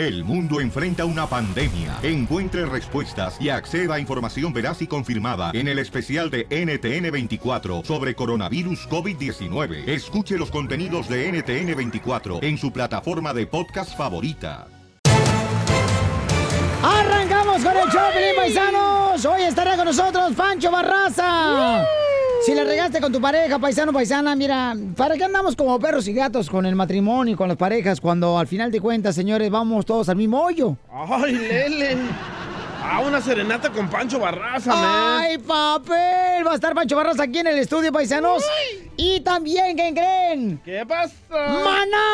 El mundo enfrenta una pandemia. Encuentre respuestas y acceda a información veraz y confirmada en el especial de NTN24 sobre coronavirus COVID-19. Escuche los contenidos de NTN24 en su plataforma de podcast favorita. Arrancamos con el show, Paisanos. Hoy estará con nosotros Pancho Barraza. Si le regaste con tu pareja, paisano, paisana, mira, ¿para qué andamos como perros y gatos con el matrimonio y con las parejas cuando al final de cuentas, señores, vamos todos al mismo hoyo? ¡Ay, Lele! Ah, una serenata con Pancho Barraza, man. ¡Ay, papel! Va a estar Pancho Barraza aquí en el estudio, paisanos. Y también, ¿quién creen? ¿Qué pasa? ¡Maná!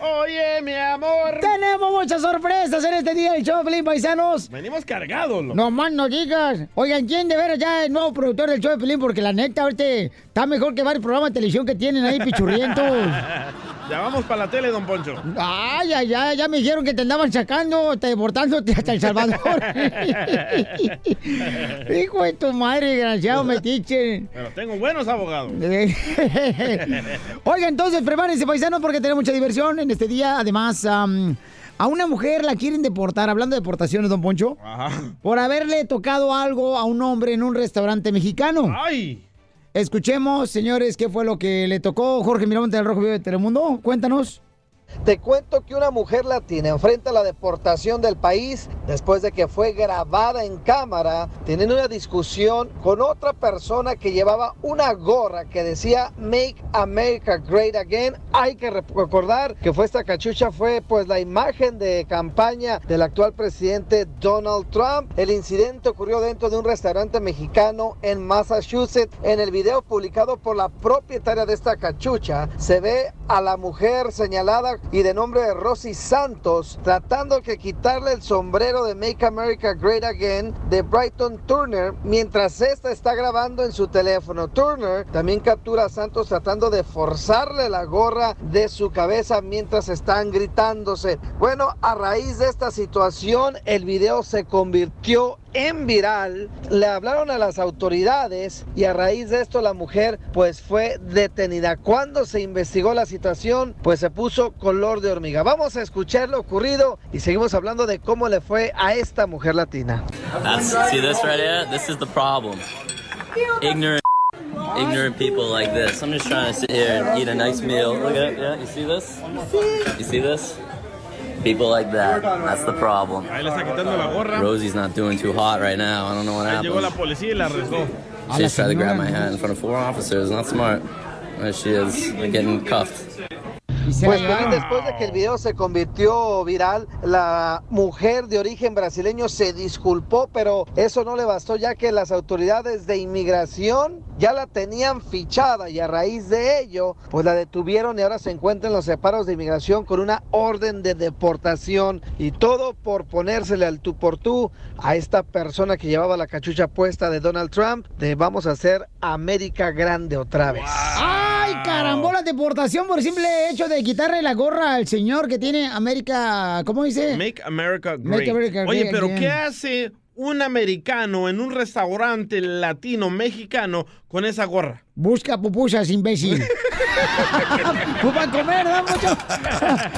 Oye, mi amor. Tenemos muchas sorpresas en este día del show, Pelín, paisanos. Venimos cargados, loco. No más no digas. Oigan, ¿quién de veras ya es nuevo productor del show de Pelín? Porque la neta, ahorita está mejor que varios programas de televisión que tienen ahí, pichurrientos. ya vamos para la tele, don Poncho. Ay, ay, ay, ya me dijeron que te andaban sacando, te deportándote hasta El Salvador. Hijo de tu madre, desgraciado, metiche. Pero tengo buenos abogados. Oiga, entonces prepárense, paisanos, porque tenemos mucha diversión en este día. Además, a una mujer la quieren deportar, hablando de deportaciones, don Poncho, Ajá. por haberle tocado algo a un hombre en un restaurante mexicano. ¡Ay! Escuchemos, señores, qué fue lo que le tocó Jorge Miramonte del Rojo Vivo de Telemundo. Cuéntanos. Te cuento que una mujer latina enfrenta la deportación del país después de que fue grabada en cámara teniendo una discusión con otra persona que llevaba una gorra que decía Make America Great Again. Hay que recordar que fue esta cachucha fue pues la imagen de campaña del actual presidente Donald Trump. El incidente ocurrió dentro de un restaurante mexicano en Massachusetts. En el video publicado por la propietaria de esta cachucha se ve a la mujer señalada y de nombre de Rosy Santos tratando que quitarle el sombrero de Make America Great Again de Brighton Turner mientras esta está grabando en su teléfono. Turner también captura a Santos tratando de forzarle la gorra de su cabeza mientras están gritándose. Bueno, a raíz de esta situación el video se convirtió en viral, le hablaron a las autoridades y a raíz de esto la mujer pues fue detenida. Cuando se investigó la situación pues se puso color de hormiga. Vamos a escuchar lo ocurrido y seguimos hablando de cómo le fue a esta mujer latina. That's, see this right here? This is the problem. Ignorant, ignorant people like this. I'm just trying to sit here and eat a nice meal. Look at it. Yeah, you see this? You see this? People like that. That's the problem. Ahí le está quitando la gorra. Rosie's not doing too hot right now. I don't know what Ahí llegó la happened. policía y la arrestó. She just tried to grab my hand in front of four officers. Not smart. There she is, getting cuffed. Pues Piolín, después de que el video se convirtió viral, la mujer de origen brasileño se disculpó, pero eso no le bastó ya que las autoridades de inmigración ya la tenían fichada y a raíz de ello, pues la detuvieron y ahora se encuentra en los separos de inmigración con una orden de deportación y todo por ponérsele al tú por tú a esta persona que llevaba la cachucha puesta de Donald Trump de vamos a hacer América grande otra vez. ¡Ay, carambola! Deportación por el simple hecho de quitarle la gorra al señor que tiene América. ¿Cómo dice? Make America Great. Make America Oye, great pero again. ¿qué hace un americano en un restaurante latino mexicano con esa gorra? Busca pupusas, imbécil. para comer, ¿no, mucho?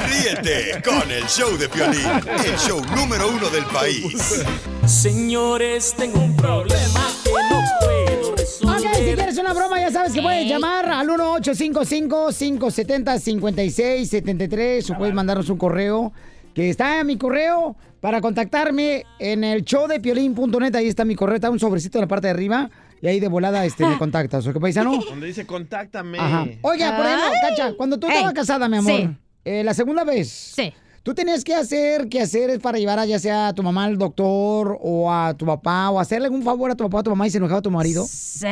Ríete con el show de Piolín, el show número uno del país. Señores, tengo un problema que no puedo Ok, resolver. si quieres una broma, ya sabes que puedes llamar al 1855-570-5673 o puedes mandarnos un correo que está en mi correo para contactarme en el show de piolín.net. Ahí está mi correo, está un sobrecito en la parte de arriba y ahí de volada este, me contactas. ¿Ok, paisano? Donde dice contáctame. Ajá. Oiga, por ejemplo, Cacha, cuando tú Ey. estabas casada, mi amor, Sí. eh, la segunda vez. Sí. ¿Tú tenías que hacer, que hacer para llevar a ya sea a tu mamá al doctor o a tu papá o hacerle algún favor a tu papá o a tu mamá y se enojaba tu marido? Sí.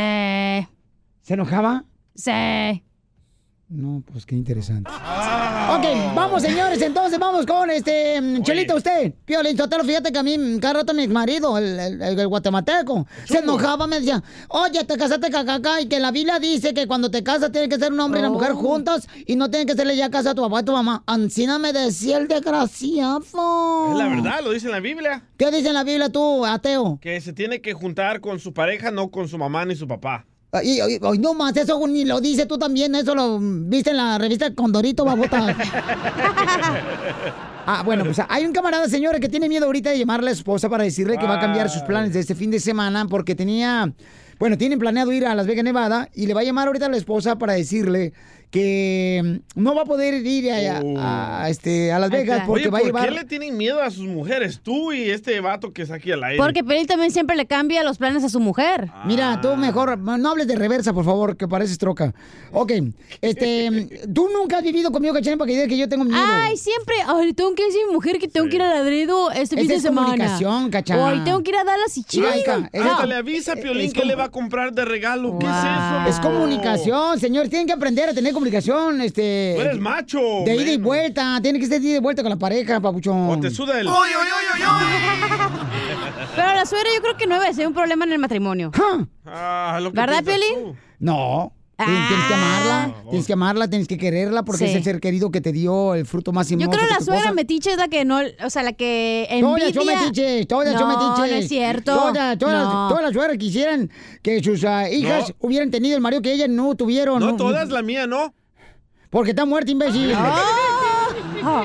¿Se enojaba? Sí. No, pues qué interesante. Ok, vamos señores, entonces vamos con este mm, Chelita, usted. Piolín Sotelo, fíjate que a mí mm, cada rato mi marido, el, el- el guatemalteco, se enojaba, me decía, oye, te casaste cacaca y que la Biblia dice que cuando te casas tiene que ser un hombre y una mujer juntos y no tienen que serle ya casa a tu papá y a tu mamá. Ancina me decía el desgraciado. Es la verdad, lo dice en la Biblia. ¿Qué dice en la Biblia tú, ateo? Que se tiene que juntar con su pareja, no con su mamá ni su papá. Y no más, eso ni lo dice tú también, eso lo viste en la revista Condorito, babota. Ah, bueno, pues hay un camarada, señora, que tiene miedo ahorita de llamar a la esposa para decirle que va a cambiar sus planes de este fin de semana porque tenía, bueno, tienen planeado ir a Las Vegas, Nevada, y le va a llamar ahorita a la esposa para decirle que mm, no va a poder ir a, a- a, este, a Las Vegas porque Oye, va a ¿por llevar... qué le tienen miedo a sus mujeres? Tú y este vato que está aquí al aire. Porque Pelín también siempre le cambia los planes a su mujer. Mira, tú mejor, no hables de reversa, por favor, que pareces troca. Ok, este, tú nunca has vivido conmigo, Cachanilla, para que digas que yo tengo miedo. Ay, siempre. Ay, tengo que decir a mi mujer que tengo que ir a Ladredo este fin de es semana. comunicación, Cacha. O ay, tengo que ir a Dallas y hija, es- Hasta le avisa a Piolín es que como- le va a comprar de regalo. ¿Qué es eso? Es comunicación, señor. Tienen que aprender a tener comunicación, este. Tú eres macho. De ida y vuelta. Tiene que ser de ida y vuelta con la pareja, papuchón. O te suda el... Pero la suegra yo creo que no debe ser un problema en el matrimonio. Ah, lo que ¿Verdad, Piolín? No. Tien- Tienes que amarla, tienes que amarla, tienes que quererla porque Sí. es el ser querido que te dio el fruto más Yo hermoso. creo que la suegra metiche es la que no, o sea, la que Todas envidia. son metiches, todas son no, metiches. No, es cierto. Todas, todas, No. todas las suegras quisieran que sus ah, hijas No. hubieran tenido el marido que ellas no tuvieron. No, todas, la mía no. Porque está muerta, imbécil. Oh.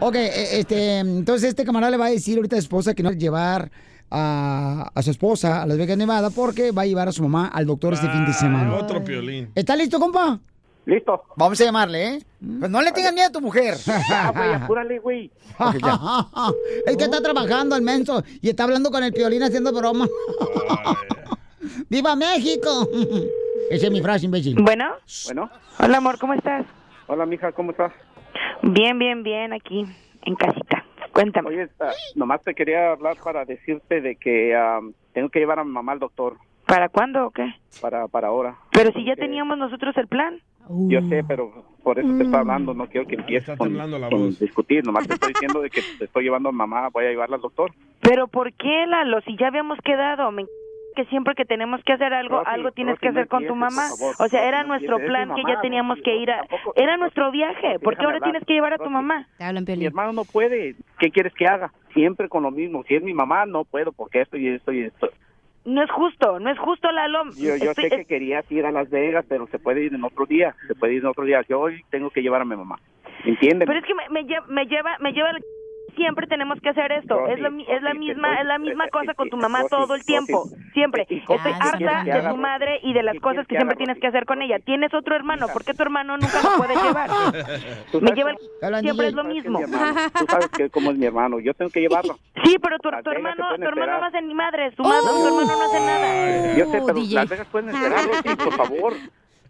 Ok, eh, este, entonces este camarada le va a decir ahorita a su esposa que no va a llevar a, a su esposa a Las Vegas, Nevada, porque va a llevar a su mamá al doctor este fin de semana. Ah, Otro Piolín. ¿Está listo, compa? Listo. Vamos a llamarle, ¿eh? Pues no le tengas miedo a tu mujer. Ah, güey, apúrale, güey. es que está trabajando al menso y está hablando con el piolín haciendo broma. ¡Viva México! Esa es mi frase, imbécil. Bueno, Bueno. hola amor, ¿cómo estás? Hola, mija, ¿cómo estás? Bien, bien, bien, aquí, en casita. Cuéntame. Oye, nomás te quería hablar para decirte de que tengo que llevar a mi mamá al doctor ¿Para cuándo o qué? para, para ahora. Pero si ya teníamos nosotros el plan. Yo sé, pero por eso te estoy hablando, no quiero que empieces con, con discutir, nomás te estoy diciendo de que te estoy llevando a mamá, voy a llevarla al doctor. Pero ¿por qué, Lalo? Si ya habíamos quedado, me que siempre que tenemos que hacer algo, algo tienes que no hacer con tu mamá. favor. O sea, era no nuestro plan que ya teníamos que ir a... tampoco- Era nuestro viaje. ¿Por qué ahora hablar. tienes que llevar a tu mamá? Te hablan, Mi hermano no puede, ¿qué quieres que haga? Siempre con lo mismo, si es mi mamá no puedo porque esto y esto y esto. No es justo, no es justo, Lalo. Yo, yo Estoy- sé que querías ir a Las Vegas, pero se puede ir en otro día, se puede ir en otro día. Yo hoy tengo que llevar a mi mamá, ¿entiendes? Pero es que me, me, lle- me lleva, me lleva la- siempre tenemos que hacer esto. Rosy, es la, mi- es la misma, es la misma eh, cosa con tu eh, mamá Rosy, todo el Rosy, tiempo, siempre. ¿y Estoy harta de tu madre y de las ¿Qué cosas que que siempre haga, tienes que hacer con ella. Tienes otro hermano. ¿por qué tu hermano nunca lo puedes llevar? Me lleva el- siempre es lo mismo. Tú sabes que cómo es mi hermano, yo tengo que llevarlo. Sí, pero tu, tu hermano, tu hermano no hace ni madre, su, madre, tu hermano no hace nada. Yo sé, pero DJ. Las Vegas pueden esperar, Rosy, por favor.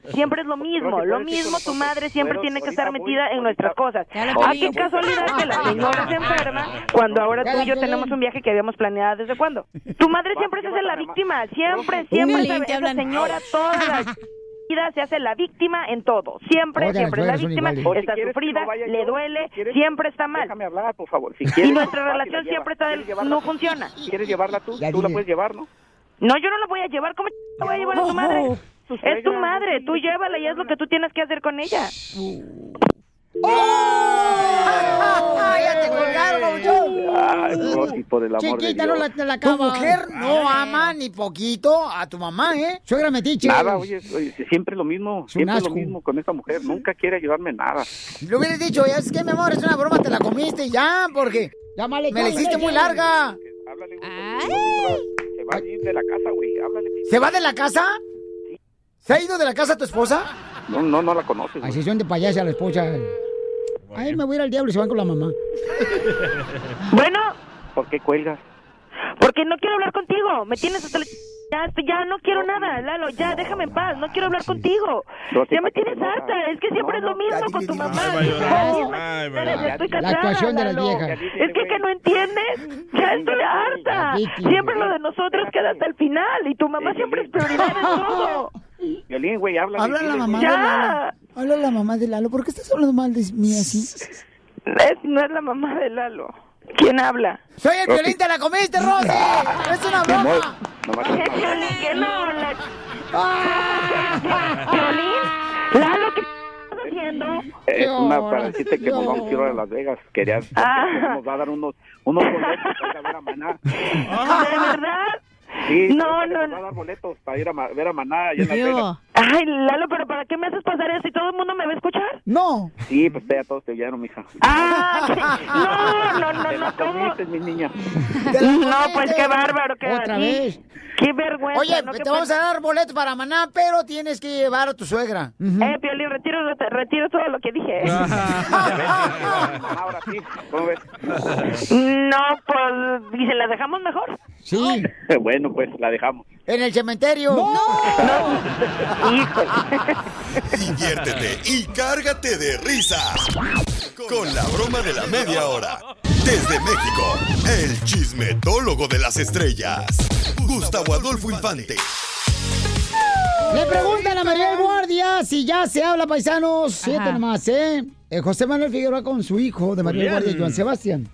Siempre es lo mismo, lo mismo, tu madre siempre tiene que estar metida en nuestras cosas. La Ah, qué casualidad que la señora se enferma cuando ahora tú y yo tenemos un viaje que habíamos planeado desde cuándo. Tu madre siempre se hace la víctima, siempre, siempre esa, hablan. señora toda la vida se hace la víctima en todo. Siempre, Todas las siempre es la víctima, si está sufrida, no le duele, si quieres- siempre está mal. Déjame hablar, por favor. Si Y quieres, nuestra relación la siempre está ¿Quieres del- llevarla no tú? funciona. ¿Quieres llevarla tú? Ya Tú la puedes llevar, ¿no? No, yo no la voy a llevar, ¿cómo la voy a llevar a tu madre? Es tu madre, tú llévala y es lo que tú tienes que hacer con ella. ¡Ah, ya te colgaron! Ay, Rosy, por el amor Chiquita, de no la, la Tu mujer no ama ni poquito a tu mamá, ¿eh? Suegra metiche. Nada, oye, oye, siempre lo mismo, siempre lo mismo con esta mujer. Nunca quiere ayudarme en nada. Le hubieras dicho, ya es que mi amor, es una broma, te la comiste ya, porque me la hiciste muy larga. Háblale, güey. Se va a ir de la casa, güey. Háblale. ¿Se va de la casa? ¿Se ha ido de la casa tu esposa? No, no, no la conoces. güey. Así son de payasa la esposa. Ay, me voy a ir al diablo y se van con la mamá. Bueno, ¿Por qué cuelgas? porque no quiero hablar contigo. Me tienes hasta la... Ya, ya no quiero nada, Lalo, ya déjame en paz, no quiero hablar contigo. Ya me ¿para qué tienes harta, es que siempre es No, lo mismo con tu mamá. La actuación de las Lalo. viejas. Es que, que no entiendes, ya estoy harta. La. Siempre lo de nosotros queda hasta el final y tu mamá siempre es prioridad en todo. Violín, güey, háblale. Habla la mamá güey. de Ya. Lalo. Habla la mamá de Lalo. ¿Por qué estás hablando mal de mí así? Es, no es la mamá de Lalo. ¿Quién habla? ¡Soy el violín, te la comiste, Rosy! ¡Es una broma! ¿Qué, Piolín? ¿Qué no? La... ¿Piolín? ¿Lalo qué estás haciendo? Es una para decirte que nos vamos a ir a Las Vegas. Quería, Ah. nos va a dar unos, unos boletos para ir a ver a Maná. ¿De verdad? Sí, No, no, dar boletos para ir a ver a Maná allá en. Ay, Lalo, pero ¿para qué me haces pasar eso? ¿Y todo el mundo me va a escuchar? No. Sí, pues ya todos te oyeron, mija. Ah, no, no, no, no, ¿cómo? comiste, mi niña. No, pues qué bárbaro, qué Otra vez. Qué vergüenza. Oye, ¿no? te vamos a dar boletos para Maná, pero tienes que llevar a tu suegra. Eh, Piolín, retiro, retiro todo lo que dije. Ahora sí, ¿cómo ves? No, pues, ¿y se las dejamos mejor? Sí. Bueno, pues la dejamos. En el cementerio. Diviértete y cárgate de risas con la broma de la media hora. Desde México, el chismetólogo de las estrellas, Gustavo Adolfo Infante. Le preguntan a María Guardia si ya se habla, paisanos. Siete nomás, ¿eh? Eh, José Manuel Figueroa con su hijo de María. Guardia, Joan Sebastián.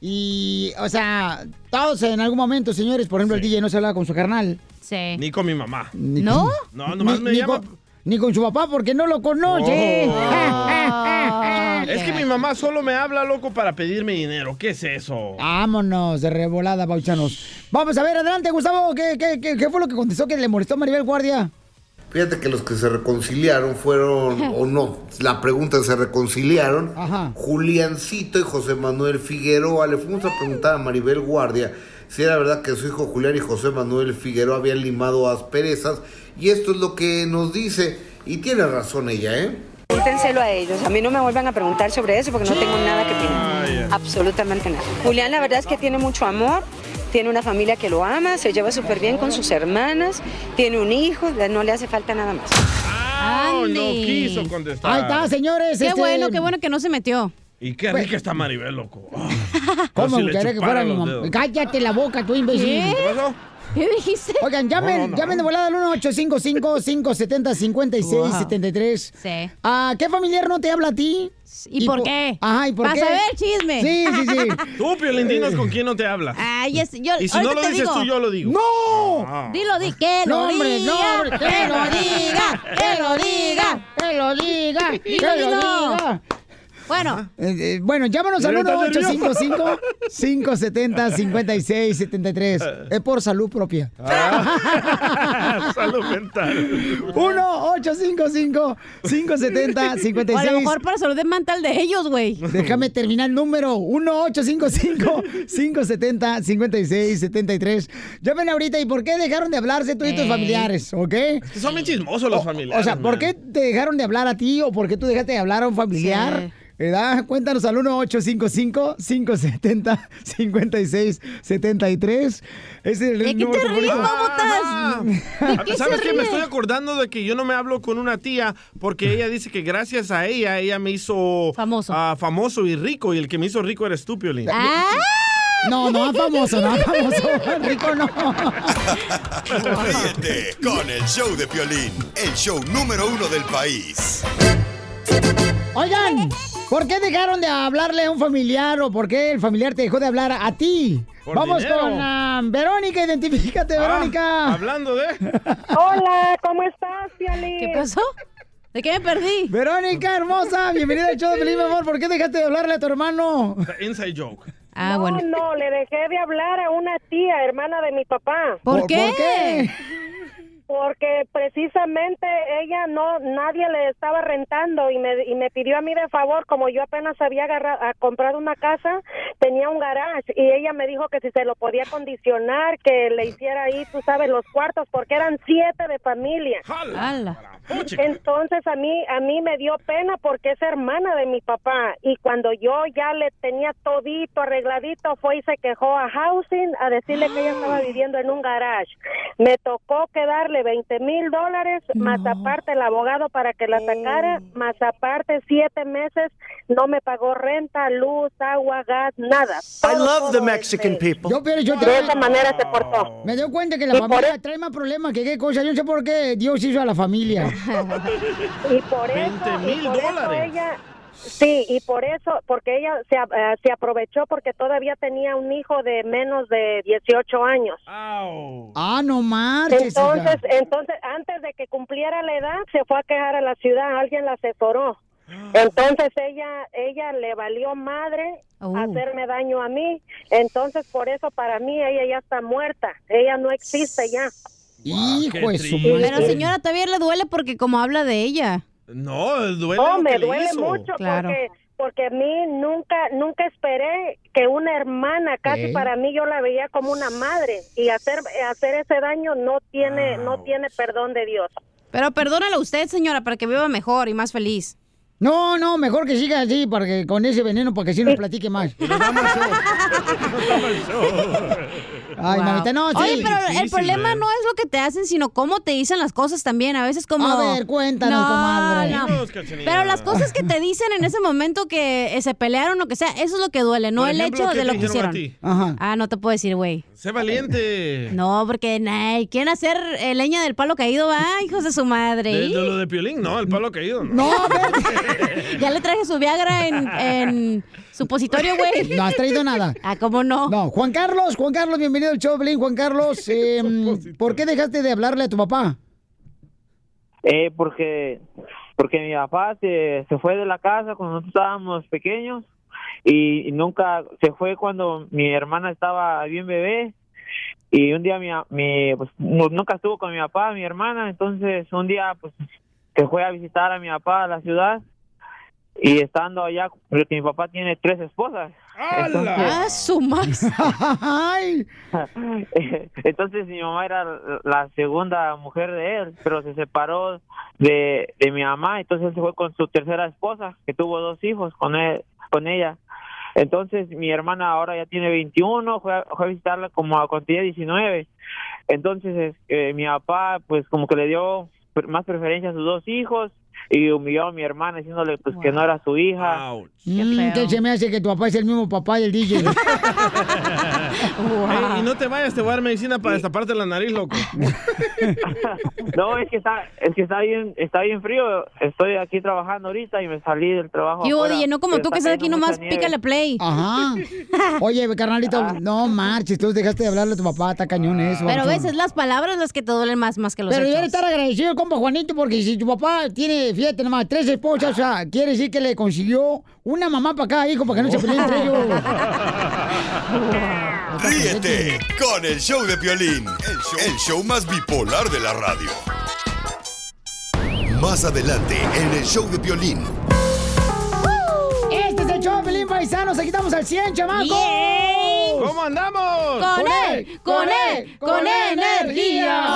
Y, o sea, todos en algún momento, señores, por ejemplo, el DJ no se habla con su carnal. Sí. Ni con mi mamá. Ni ¿No? con- No, nomás ni, me ni llama. con, ni con su papá porque no lo conoce. Oh. Es que mi mamá solo me habla, loco, para pedirme dinero. ¿Qué es eso? Vámonos de revolada, pauchanos. Vamos a ver, adelante, Gustavo. ¿Qué, qué, qué, qué fue lo que contestó que le molestó a Maribel Guardia? Fíjate que los que se reconciliaron fueron, o no, la pregunta es, se reconciliaron, Ajá. Juliancito y José Manuel Figueroa. Le fuimos a preguntar a Maribel Guardia si era verdad que su hijo Julián y José Manuel Figueroa habían limado asperezas. Y esto es lo que nos dice, y tiene razón ella, ¿eh? Pregúntenselo a ellos. A mí no me vuelvan a preguntar sobre eso porque no tengo nada que opinar. Absolutamente nada. Julián, la verdad es que tiene mucho amor. Tiene una familia que lo ama, se lleva súper bien con sus hermanas, tiene un hijo, no le hace falta nada más. Ah, no quiso contestar. Ahí está, señores. Qué este- bueno, qué bueno que no se metió. Y qué rica está Maribel, loco. Ah, ¿Cómo? si le Quería que fuera mi mamá. dedos. Cállate la boca, tú imbécil. ¿Qué? ¿Qué pasó? ¿Qué dijiste? Oigan, llamen, No, no, no. llamen de volada al 1855-570-5673. Sí. Ah, ¿Qué familiar no te habla a ti? ¿Y, por po- qué? Ajá, ¿y por Para qué? saber chisme. Sí, sí, sí. Tú, Piolín, dinos con quién no te habla. Ay, es, yo, Y si no lo te dices digo. tú, yo lo digo. ¡No! Ah. Dilo, di, que lo No, hombre, diga. no, hombre, que lo diga, que lo diga, que lo diga, que lo diga. Bueno, Eh, eh, bueno, llámanos al Mira, está 1-855-570-5673. Es por salud propia. Salud mental. 1-855-570-5673. o a lo mejor para salud mental de ellos, güey. Déjame terminar el número 1-855-570-5673. Llamen ahorita y por qué dejaron de hablarse tú y tus familiares, ¿ok? Que Son bien chismosos los familiares. O sea, ¿por man. qué te dejaron de hablar a ti o por qué tú dejaste de hablar a un familiar? Sí. ¿Verdad? Cuéntanos al 1-855-570-5673. Ese es el ¿De qué número te ríes. Ah. qué ¿Sabes qué? Me estoy acordando de que yo no me hablo con una tía porque ella dice que gracias a ella, ella me hizo Famoso. ah, famoso y rico y el que me hizo rico eres tú, Piolín. Ah, No, no, famoso, no, famoso. Rico no. Ríete con el show de Piolín, el show número uno del país. Oigan, ¿por qué dejaron de hablarle a un familiar o por qué el familiar te dejó de hablar a ti? Por Vamos dinero. con ah, Verónica, identifícate, Ah, Verónica. hablando de. Hola, ¿cómo estás, Piolín? ¿Qué pasó? ¿De qué me perdí? Verónica, hermosa, bienvenida al show de Feliz, mi amor. ¿Por qué dejaste de hablarle a tu hermano? The inside joke. Ah, no, bueno. no, le dejé de hablar a una tía, hermana de mi papá. ¿Por, qué? ¿Por qué? Porque precisamente ella no, nadie le estaba rentando y me, y me pidió a mí de favor, como yo apenas había agarra- a comprado una casa, tenía un garage y ella me dijo que si se lo podía condicionar, que le hiciera ahí, tú sabes, los cuartos, porque eran siete de familia. Entonces a mí a mí me dio pena porque es hermana de mi papá y cuando yo ya le tenía todito arregladito fue y se quejó a housing a decirle que ella estaba viviendo en un garage. Me tocó quedarle 20 mil dólares más aparte el abogado para que la sacara más aparte siete meses no me pagó renta, luz, agua, gas, nada. I love the Mexican este, people. Yo, pero yo te- De esa manera se portó. Me doy cuenta que la por familia trae más problemas que qué cosa. Yo no sé por qué Dios hizo a la familia. y por eso, 20 y mil eso dólares. ella sí y por eso porque ella se, eh, se aprovechó porque todavía tenía un hijo de menos de 18 años. Ah, no marches. hija. entonces entonces antes de que cumpliera la edad se fue a quejar a la ciudad alguien la asesoró Entonces ella ella le valió madre Oh. hacerme daño a mí. Entonces por eso para mí ella ya está muerta. Ella no existe ya. Hijo de su madre. Pero señora, todavía le duele porque como habla de ella. No, duele No, lo me que le duele hizo. mucho Claro. porque porque a mí nunca nunca esperé que una hermana casi ¿Eh? para mí yo la veía como una madre y hacer hacer ese daño no tiene no tiene perdón de Dios. Pero perdónala usted, señora, para que viva mejor y más feliz. No, no, mejor que siga así, porque con ese veneno, porque si no platique más. Ay, Wow. mamita, no, sí. Oye, pero el problema ¿eh? no es lo que te hacen, sino cómo te dicen las cosas también. A veces como... A ver, cuéntanos, No, comadre. no. Pero las cosas que te dicen en ese momento que eh, se pelearon o que sea, eso es lo que duele, no Por el ejemplo, hecho ¿qué de lo que hicieron. ti? Ajá. Ah, no te puedo decir, güey. Sé valiente. No, porque nay, quieren hacer eh, leña del palo caído, va, hijos de su madre. De, de lo de Piolín, no, el palo caído. No. No. Ya le traje su Viagra en, en supositorio, güey. No has traído nada. Ah, ¿cómo no? No, Juan Carlos, Juan Carlos, bienvenido al show, Belín. Juan Carlos, eh, ¿por qué dejaste de hablarle a tu papá? Eh, porque porque mi papá se, se fue de la casa cuando nosotros estábamos pequeños y, y nunca se fue cuando mi hermana estaba bien bebé y un día mi, mi pues nu- nunca estuvo con mi papá mi hermana entonces un día pues se fue a visitar a mi papá a la ciudad y estando allá porque mi papá tiene tres esposas. Entonces- Ah, su Entonces mi mamá era la segunda mujer de él, pero se separó de, de mi mamá, entonces él se fue con su tercera esposa, que tuvo dos hijos con él, con ella. Entonces mi hermana ahora ya tiene 21, fue a, fue a visitarla como a cuando tenía 19. Entonces es que mi papá pues como que le dio más preferencia a sus dos hijos y humilló a mi hermana diciéndole pues que no era su hija. mm, que se me hace que tu papá es el mismo papá del DJ. Ey, y no te vayas, te voy a dar medicina para destaparte la nariz, loco. No, es que está es que está bien está bien frío. Estoy aquí trabajando ahorita y me salí del trabajo. Y hubo afuera, DJ, no como tú que está estás aquí nomás, nieve. pícale play. Ajá. Oye, carnalito, no marches, tú dejaste de hablarle a tu papá, está cañón eso. Pero babuchón. ves, es las palabras las que te duelen más, más que los Pero hechos. estar agradecido, compa Juanito, porque si tu papá tiene, fíjate nomás, tres esposas, o sea, quiere decir que le consiguió una mamá para cada hijo para que no se peleen entre ellos. Ríete con el show de Piolín, el show, el show más bipolar de la radio. Más adelante en el show de Piolín. Este es el show, Pelín Paisanos, aquí estamos al 100, chamaco. ¿Cómo andamos? Con él, con él, con energía.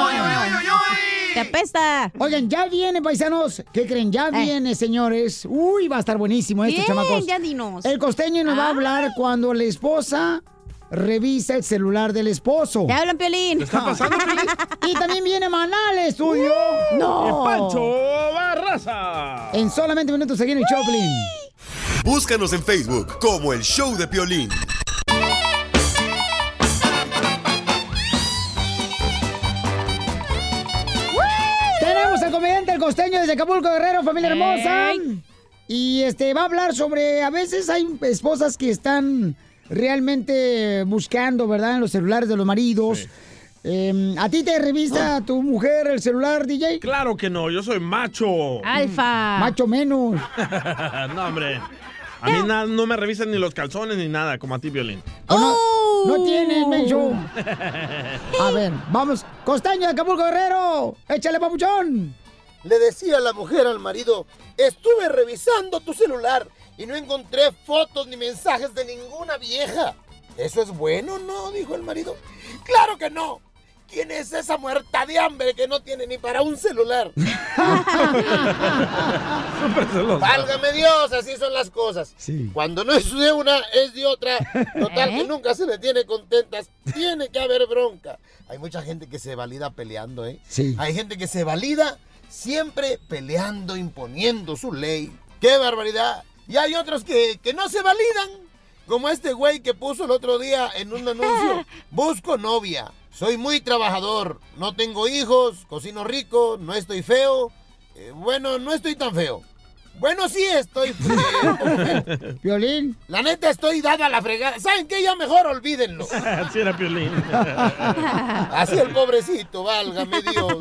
¡Te apesta! Oigan, ya viene, paisanos. ¿Qué creen? Ya viene, señores. Uy, va a estar buenísimo esto, Bien, chamacos. ya dinos. El costeño nos va a Ah. hablar cuando la esposa revisa el celular del esposo. Te hablan, Piolín. ¿Qué está pasando, Piolín? Y también viene Maná al estudio. Y ¡No! Pancho Barraza. En solamente minutos seguimos el Choplin. Búscanos en Facebook como el show de Piolín. Costeño desde Acapulco, Guerrero, familia hermosa. Y este va a hablar sobre, a veces hay esposas que están realmente buscando, ¿verdad? En los celulares de los maridos. Eh, ¿A ti te revisa tu mujer el celular, DJ? Claro que no, yo soy macho. Alfa. Macho menos. no, hombre. A mí na- no me revisan ni los calzones ni nada, como a ti, Violín. ¿O no, Oh. no tienes, menso. A ver, vamos. Costeño de Acapulco, Guerrero. Échale, papuchón. Le decía la mujer al marido, estuve revisando tu celular y no encontré fotos ni mensajes de ninguna vieja. ¿Eso es bueno, no? dijo el marido. Claro que no. ¿Quién es esa muerta de hambre que no tiene ni para un celular? Válgame Dios, así son las cosas. Sí. Cuando no es de una, es de otra. Total, ¿Eh? que nunca se le tiene contentas. Tiene que haber bronca. Hay mucha gente que se valida peleando, ¿eh? Sí. Hay gente que se valida siempre peleando, imponiendo su ley. ¡Qué barbaridad! Y hay otros que, que no se validan. Como este güey que puso el otro día en un anuncio. Busco novia. Soy muy trabajador. No tengo hijos. Cocino rico. No estoy feo. eh, bueno, no estoy tan feo. Bueno, sí estoy feo. Violín. La neta estoy dado a la fregada. ¿Saben qué? Ya mejor olvídenlo. Así era Piolín. Así el pobrecito, válgame Dios.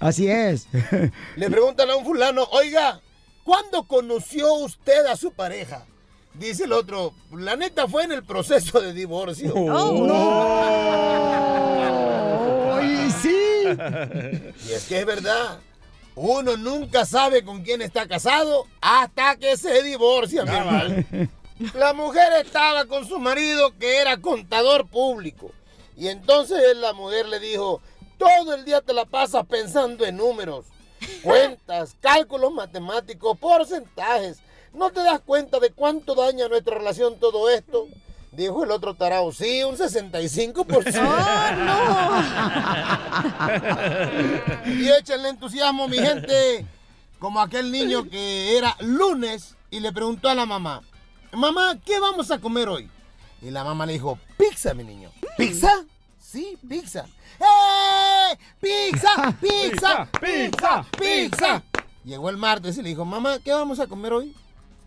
Así es. Le preguntan a un fulano, oiga, ¿cuándo conoció usted a su pareja? Dice el otro, la neta fue en el proceso de divorcio. Oh, no. ¡Ay, sí! Y es que es verdad. Uno nunca sabe con quién está casado hasta que se divorcia, mi hermano. La mujer estaba con su marido que era contador público. Y entonces la mujer le dijo, todo el día te la pasas pensando en números, cuentas, cálculos matemáticos, porcentajes. ¿No te das cuenta de cuánto daña nuestra relación todo esto? Dijo el otro tarao, sí, un 65%. y échenle entusiasmo, mi gente. Como aquel niño que era lunes y le preguntó a la mamá, mamá, ¿qué vamos a comer hoy? Y la mamá le dijo, pizza, mi niño. ¿Pizza? Sí, pizza. ¡Eh! ¡Pizza! ¡Pizza! ¡Pizza! ¡Pizza! Llegó el martes y le dijo, mamá, ¿qué vamos a comer hoy?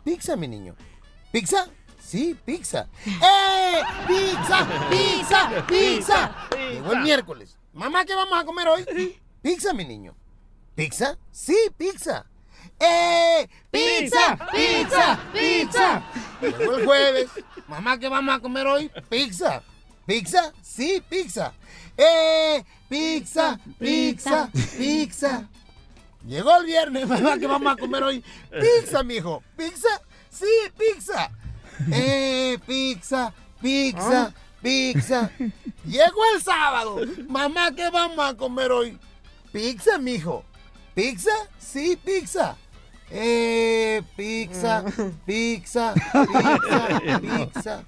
Pizza, mi niño. ¿Pizza? Sí, pizza. ¡Eh! ¡Pizza! ¡Pizza! ¡Pizza! Llegó el miércoles. Mamá, ¿qué vamos a comer hoy? Pizza, mi niño. ¿Pizza? Sí, pizza. ¡Eh! ¡Pizza! ¡Pizza! ¡Pizza! Llegó el jueves. Mamá, ¿qué vamos a comer hoy? Pizza. ¿Pizza? Sí, pizza. ¡Eh! ¡Pizza! ¡Pizza! ¡Pizza! Llegó el viernes, mamá, ¿qué vamos a comer hoy? Pizza, mijo. ¿Pizza? Sí, pizza. Eh, pizza, pizza, pizza. Llegó el sábado. Mamá, ¿qué vamos a comer hoy? Pizza, mijo. ¿Pizza? Sí, pizza. Eh, pizza, pizza, pizza, pizza.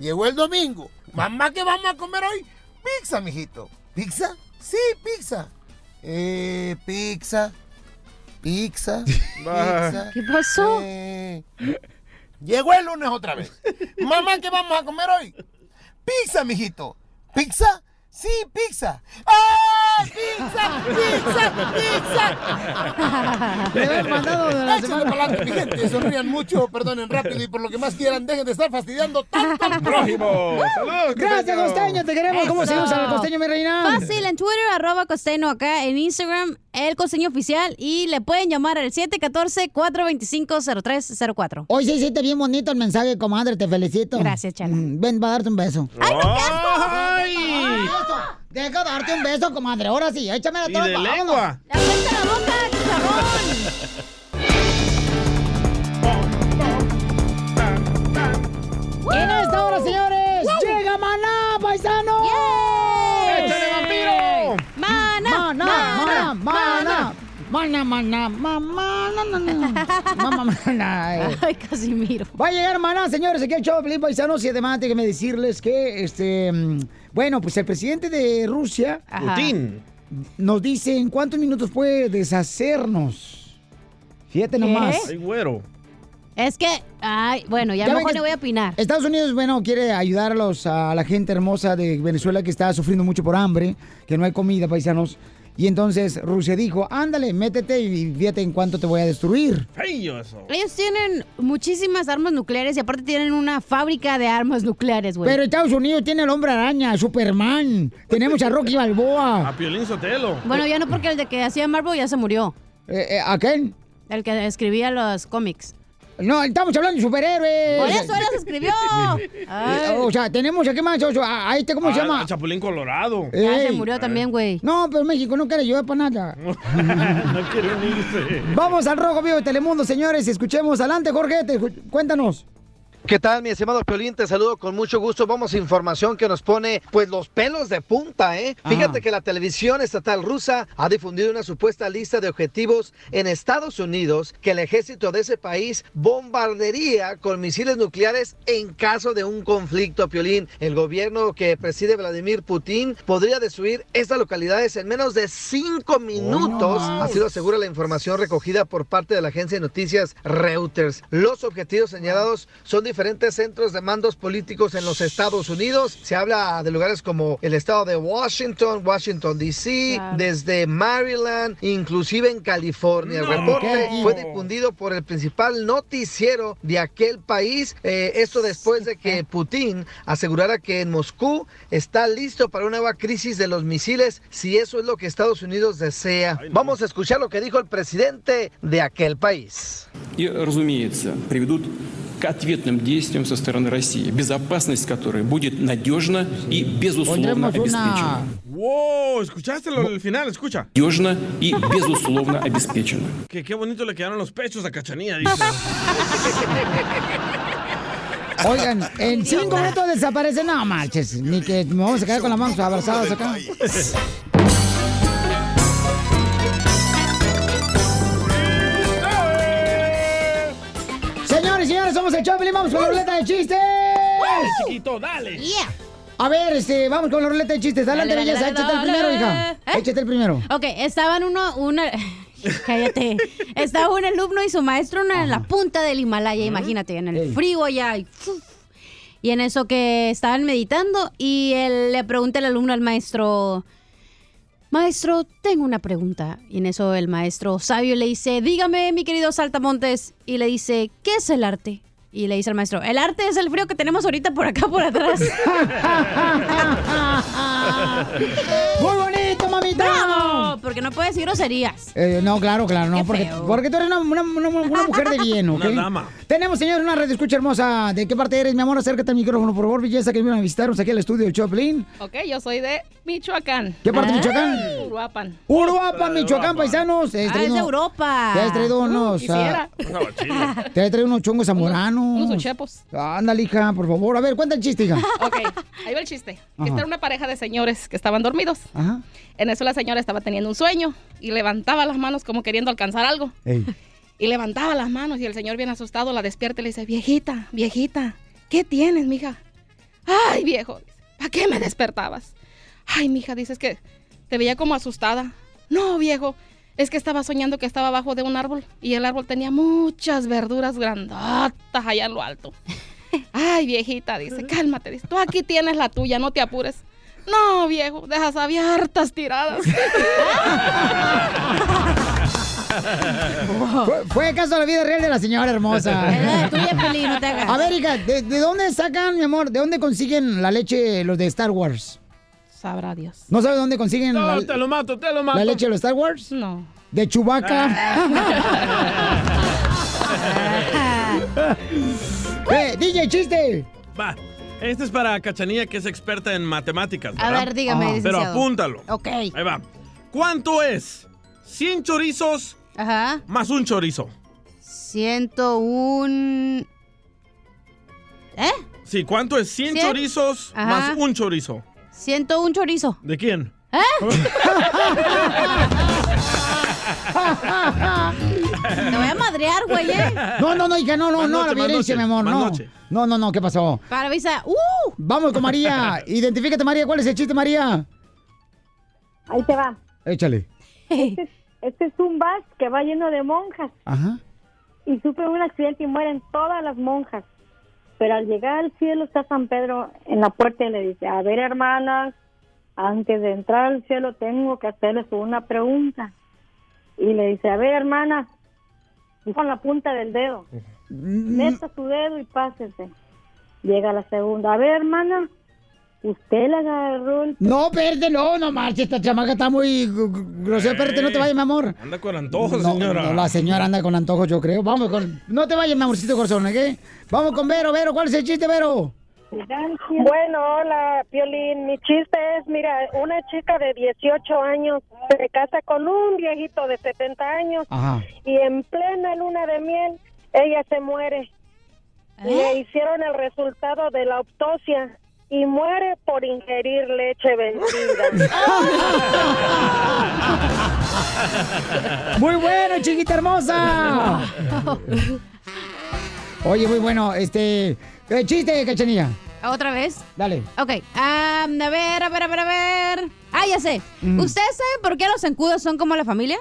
Llegó el domingo. Mamá, ¿qué vamos a comer hoy? Pizza, mijito. ¿Pizza? Sí, pizza. Eh, pizza, pizza, pizza. ¿Qué pasó? Eh, Llegó el lunes otra vez. Mamá, ¿qué vamos a comer hoy? Pizza, mijito. ¿Pizza? Sí, pizza. ¡Ah! ¡Pizza! ¡Pizza! ¡Pizza! Le habían mandado de la semana. mi gente. Sonrían mucho, perdonen rápido y por lo que más quieran, dejen de estar fastidiando tanto al prójimo. ¡Saludos, Gracias, Costeño. Te queremos. ¿Cómo Eso. seguimos al Costeño, mi reina? Fácil, en Twitter, arroba costeño acá, en Instagram, el costeño oficial, y le pueden llamar al 714-425-0304. Hoy sí hiciste bien bonito el mensaje, comadre. Te felicito. Gracias, Chala. Mm, Ven, va a darte un beso. ¡Ay, no, qué asco! Deja darte un beso, comadre. Ahora sí, échame la de vámonos. lengua. ¡La la boca, chicharrón! En esta hora, señores, llega Maná, paisano. ¡Échale, vampiro! ¡Mana! Maná, maná, maná. Maná, maná, mamá, na, na, na. Mamá, maná. eh. Ay, Casimiro. Va a llegar Maná, señores, aquí el show de Pelín Paisanos y además déjenme decirles que, este, mm, bueno, pues el presidente de Rusia Ajá. Putin. nos dice en cuántos minutos puede deshacernos. Fíjate nomás. Ay, güero. Es que, ay, bueno, ya, Ya mejor no voy a opinar. Estados Unidos, bueno, quiere ayudar a, los, a la gente hermosa de Venezuela que está sufriendo mucho por hambre, que no hay comida, paisanos. Y entonces Rusia dijo, ándale, métete y fíjate en cuánto te voy a destruir. Eso. Ellos tienen muchísimas armas nucleares y aparte tienen una fábrica de armas nucleares, güey. Pero Estados Unidos tiene al hombre araña, Superman. Tenemos a Rocky Balboa. A Piolín Sotelo. Bueno, ya no porque el de que hacía Marvel ya se murió. Eh, eh, ¿A quién? El que escribía los cómics. No, estamos hablando de superhéroes. Por eso él los escribió. Eh, Ay. O sea, tenemos aquí más, o sea, a este, ¿cómo se Ah, llama? el Chapulín Colorado. Ya se Ey. murió también, güey. No, pero México no quiere ayudar para nada. no quiere unirse. Vamos al Rojo Vivo de Telemundo, señores. Escuchemos. Adelante, Jorge. te cuéntanos. ¿Qué tal, mi estimado Piolín? Te saludo con mucho gusto. Vamos a información que nos pone, pues, los pelos de punta, ¿eh? Fíjate que la televisión estatal rusa ha difundido una supuesta lista de objetivos en Estados Unidos que el ejército de ese país bombardería con misiles nucleares en caso de un conflicto, Piolín. El gobierno que preside Vladimir Putin podría destruir estas localidades en menos de cinco minutos. Así lo asegura la información recogida por parte de la agencia de noticias Reuters. Los objetivos señalados son diferentes centros de mandos políticos en los Estados Unidos. Se habla de lugares como el estado de Washington, Washington DC, desde Maryland, inclusive en California. El reporte ¿qué? fue difundido por el principal noticiero de aquel país. Eh, esto después de que Putin asegurara que en Moscú está listo para una nueva crisis de los misiles, si eso es lo que Estados Unidos desea. Vamos a escuchar lo que dijo el presidente de aquel país. И, разумеется, приведут к ответным действиям со стороны России, безопасность которой будет надежно и безусловно обеспечена. Wow, ¿escuchaste lo del final? Escucha. Надежно и безусловно обеспечена. Que qué bonito le quedaron los pechos a Cachanilla, dice. Oigan, en cinco minutos desaparece. No marches, ni que me vamos a quedar con las manos abrazadas acá. Señores y señores, somos el Choplin, vamos con la ruleta de chistes. Dale, chiquito, dale. A ver, este, vamos con la ruleta de chistes. Adelante, Dale, belleza, dale, échate el primero, hija. ¿Eh? Échate el primero. Ok, estaban uno, una... Cállate. Estaba un alumno y su maestro en la punta del Himalaya, imagínate, en el frío allá. Y, y en eso que estaban meditando y él le pregunta el alumno al maestro, maestro, tengo una pregunta. Y en eso el maestro sabio le dice, dígame, mi querido Saltamontes. Y le dice, ¿qué es el arte? Y le dice al maestro, el arte es el frío que tenemos ahorita por acá, por atrás. ¡Muy bonito. Porque no puedes decir groserías. Eh, no, claro, claro, no, Qué porque, feo. porque tú eres una, una- una- una mujer de bien, ¿ok? Una dama. Tenemos, señor, una red escucha hermosa. ¿De qué parte eres, mi amor? Acércate al micrófono, por favor, belleza, que vienen a visitarnos aquí al estudio de Choplin. Ok, yo soy de Michoacán. ¿Qué parte de Michoacán? Uruapan. Uruapan, Michoacán, paisanos. Te has Ah, es traído- de Europa. Te has traído Uh, unos... quisiera. ah, te has traído unos chongos zamoranos. Unos uchepos. Ándale, hija, por favor. A ver, cuenta el chiste, hija. Ok, ahí va el chiste. Ajá. Esta era una pareja de señores que estaban dormidos. Ajá. En eso la señora estaba teniendo un sueño y levantaba las manos como queriendo alcanzar algo. Ey. Y levantaba las manos y el señor bien asustado la despierta y le dice, viejita, viejita, ¿qué tienes, mija? Ay, viejo, ¿para qué me despertabas? Ay, mija, dices que te veía como asustada. No, viejo, es que estaba soñando que estaba abajo de un árbol y el árbol tenía muchas verduras grandotas allá en lo alto. Ay, viejita, dice, cálmate, dice, tú aquí tienes la tuya, no te apures. No, viejo, dejas abiertas tiradas. Fue, fue caso de la vida real de la señora hermosa. Es la tuya, Pelín, no te hagas. A ver, hija, ¿de, de dónde sacan, mi amor? ¿De dónde consiguen la leche los de Star Wars? Sabrá Dios. ¿No sabes dónde consiguen No, la, te lo mato, te lo mato. la leche de los Star Wars? No. De Chubaca. eh, DJ, chiste. Va. Este es para Cachanilla, que es experta en matemáticas. A ¿verdad? ver, dígame, Ah. Pero apúntalo. Ok. Ahí va. ¿Cuánto es 100 chorizos Ajá. más un chorizo? 101... ¿Eh? Sí, ¿cuánto es 100 Cien. chorizos Ajá. más un chorizo? 101 chorizo. ¿De quién? ¿Eh? Te voy a madrear, güey, ¿eh? No, no, no, hija, no, no, Más no, noche, la violencia, noche, mi amor, no. noche. No, no, no, ¿qué pasó? Para avisa. ¡Uh! Vamos con María. Identifícate, María. ¿Cuál es el chiste, María? Ahí te va. Échale. Este, este es un bus que va lleno de monjas Ajá. y sufre un accidente y mueren todas las monjas. Pero al llegar al cielo está San Pedro en la puerta y le dice, a ver hermanas, antes de entrar al cielo tengo que hacerles una pregunta. Y le dice, a ver hermanas, con la punta del dedo, meta su dedo y pásese. Llega la segunda, a ver hermana, usted le agarró el... No, espérate, no, no marches, esta chamaca está muy gr- gr- grosera. Espérate, no te vayas, mi amor. Anda con antojos, No, señora. no, la señora anda con antojos, yo creo. Vamos con... No te vayas, mi amorcito corazón, ¿ok? Vamos con Vero, Vero, ¿cuál es el chiste, Vero? Bueno, hola, Piolín. Mi chiste es, mira, una chica de 18 años se casa con un viejito de 70 años Ajá. y en plena luna de miel ella se muere. Le hicieron el resultado de la autopsia y muere por ingerir leche vencida. Muy bueno, chiquita hermosa. Oye, muy bueno, este... eh, chiste, cachanilla. ¿Otra vez? Dale. Ok. a ver, a ver, a ver, a ver. Ah, ya sé. Mm. ¿Ustedes saben por qué los zancudos son como la familia?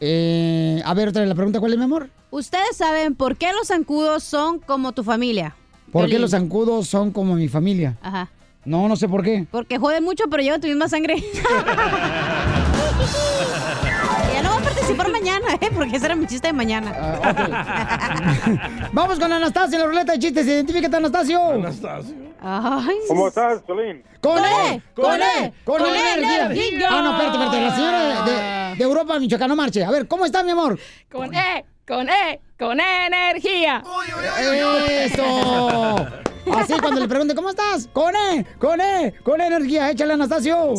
Eh, a ver, otra vez la pregunta, ¿cuál es, mi amor? ¿Ustedes saben por qué los zancudos son como tu familia? ¿Por qué los zancudos son como mi familia? Ajá. No, no sé por qué. Porque joden mucho, pero llevan tu misma sangre. mañana, ¿eh? Porque ese era mi chiste de mañana. Vamos con Anastasia en la ruleta de chistes. Identifícate, Anastasio. Anastasio. Ay, ¿Cómo estás, Solín? ¡Con E! E, ¡Con con E! E, ¡Con energía! energía. Ah, no, espérate, espérate. La señora de, de- de Europa, Michoacán, no marche. A ver, ¿cómo está, mi amor? Con E, con E, con energía. ¡Eso! Así cuando le pregunte, ¿cómo estás? ¡Con E! ¡Con E! ¡Con energía! ¡Échale, Anastasio!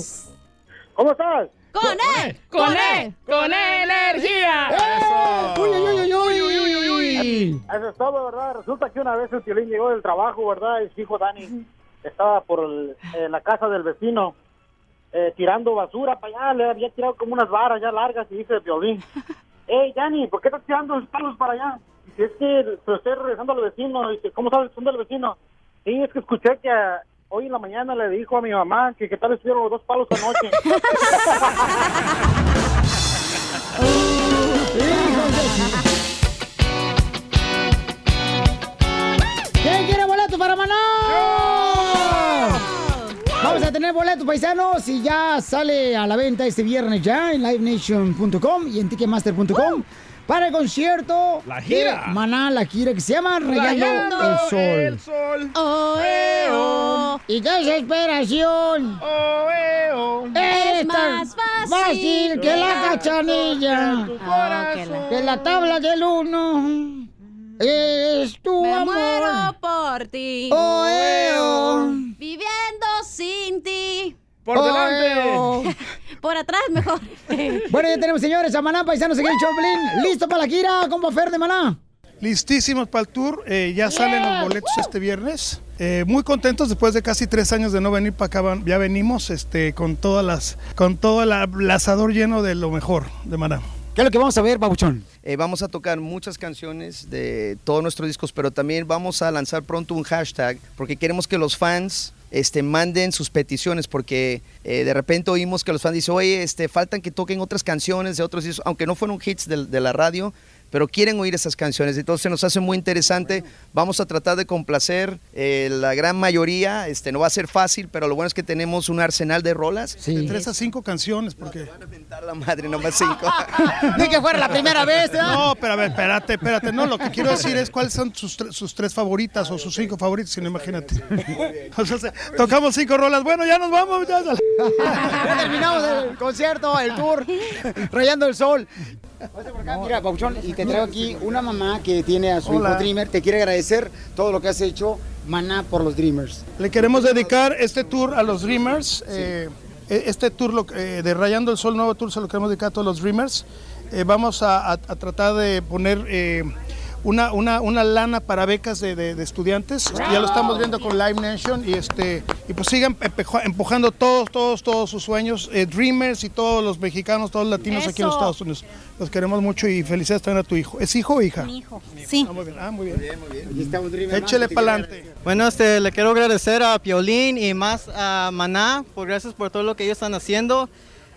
¿Cómo estás? ¡Con E! Con E, con energía. ¡Eh! ¡Uy, uy, uy, uy, uy, uy! Eso es todo, ¿verdad? Resulta que una vez el Piolín llegó del trabajo, ¿verdad? Y su hijo Dani estaba por el- eh, la casa del vecino eh, tirando basura para allá. Le había tirado como unas varas ya largas y dice el Piolín, hey, Dani, ¿por qué estás tirando los palos para allá? Dice, es que se estoy regresando al vecino. Dice, ¿cómo sabes que son del vecino? Sí, es que escuché que hoy en la mañana le dijo a mi mamá que qué tal estuvieron los dos palos anoche. ¿Quién quiere boleto para Maná? Vamos a tener boletos paisanos y ya sale a la venta este viernes ya en livenation.com y en ticketmaster.com para el concierto La gira. de Maná, la gira que se llama Rayando el Sol. el sol. Oh, eh, oh. ¡Y qué desesperación! Oh, eh, oh. Es más tan fácil que la cachanilla, Ah, que la- que la tabla del uno es tu Me amor. muero por ti. Oh, eh, oh. Viviendo sin ti. Por Oh, delante. Por atrás mejor. Bueno, ya tenemos, señores, a Maná, paisanos, aquí en Choplin. ¿Listo para la gira, compa Fer de Maná? Listísimos para el tour, eh, ya salen Yeah. los boletos este viernes. Eh, muy contentos después de casi tres años de no venir para acá, ya venimos este, con todas las, con todo el asador lleno de lo mejor de Maná. ¿Qué es lo que vamos a ver, Babuchón? Eh, vamos a tocar muchas canciones de todos nuestros discos, pero también vamos a lanzar pronto un hashtag porque queremos que los fans este, manden sus peticiones porque eh, de repente oímos que los fans dicen, oye, este, faltan que toquen otras canciones de otros aunque no fueron hits de la radio, pero quieren oír esas canciones. Entonces nos hace muy interesante. Vamos a tratar de complacer eh, la gran mayoría. Este, no va a ser fácil, pero lo bueno es que tenemos un arsenal de rolas. De tres a cinco canciones, porque... Dar la madre, nomás cinco. Ni que fuera la primera vez, ¿eh? No, pero a ver, espérate, espérate. No, lo que quiero decir es cuáles son sus, tre- sus tres favoritas o sus cinco favoritas, si no, imagínate. O sea, se- tocamos cinco rolas. Bueno, ya nos vamos. Ya, ya. Ya terminamos el concierto, el tour, Rayando el Sol. Pasa por acá, Mira, y te traigo aquí una mamá que tiene a su Hola. hijo Dreamer. Te quiere agradecer todo lo que has hecho, Maná, por los Dreamers. Le queremos dedicar este tour a los Dreamers. eh, eh, este tour eh, de Rayando el Sol, nuevo tour, se lo queremos dedicar a todos los Dreamers. Eh, vamos a, a- a tratar de poner una, una, una lana para becas de, de- de estudiantes. Ya lo estamos viendo con Live Nation y, este, y pues sigan empujando todos, todos, todos sus sueños. eh, Dreamers y todos los mexicanos, todos los latinos aquí en los. Estados Unidos. Los queremos mucho y felicidades también a tu hijo. ¿Es hijo o hija? Mi hijo. Sí. Ah, muy bien. Ah, muy bien. Aquí está un Dreamer. más Échele para adelante. Bueno, este, le quiero agradecer a Piolín y más a Maná, por gracias por todo lo que ellos están haciendo.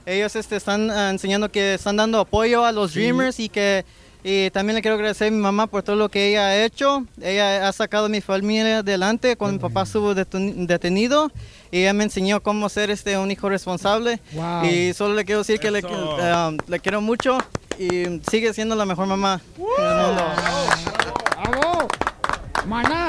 Ellos este, están ah, enseñando que están dando apoyo a los Dreamers y que y también le quiero agradecer a mi mamá por todo lo que ella ha hecho. Ella ha sacado a mi familia adelante cuando mi papá estuvo detenido y ella me enseñó cómo ser este, un hijo responsable. Wow. Y solo le quiero decir que le, ah, le quiero mucho y sigue siendo la mejor mamá en el mundo. ¡Bravo! ¡Maná!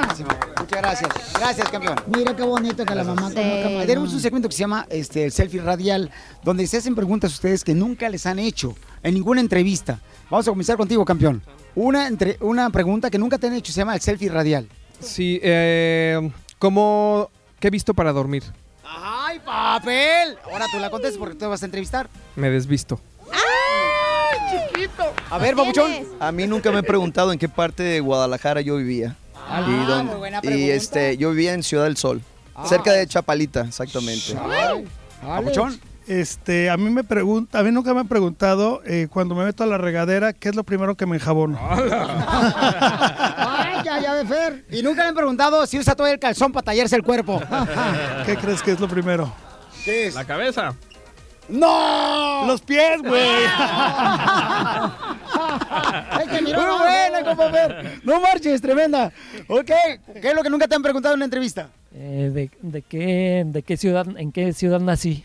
Muchas gracias. Gracias, campeón. Mira qué bonito que la mamá Sí, conozca. no. Tenemos un segmento que se llama este, el selfie radial, donde se hacen preguntas a ustedes que nunca les han hecho en ninguna entrevista. Vamos a comenzar contigo, campeón. Una, entre, una pregunta que nunca te han hecho se llama el selfie radial. Sí, eh, ¿cómo, ¿qué he visto para dormir? ¡Ay, papel! Ahora tú la contestas porque tú vas a entrevistar. Me desvisto. A ver, babuchón. A mí nunca me he preguntado en qué parte de Guadalajara yo vivía. Ah, y muy buena y pregunta. este, yo vivía en Ciudad del Sol, Ah. cerca de Chapalita, exactamente. Este, a mí me pregunta, a mí nunca me han preguntado eh, cuando me meto a la regadera qué es lo primero que me enjabono. Ay, ya, ya, de Fer. Y nunca le han preguntado si usa todo el calzón para tallarse el cuerpo. ¿Qué crees que es lo primero? ¿Qué es? La cabeza. ¡No! Los pies, güey. Es que miró Muy buena, compa Fer. No marches, tremenda. Ok, ¿qué es lo que nunca te han preguntado en una entrevista? Eh, de, de qué, ¿De qué ciudad, en qué ciudad nací?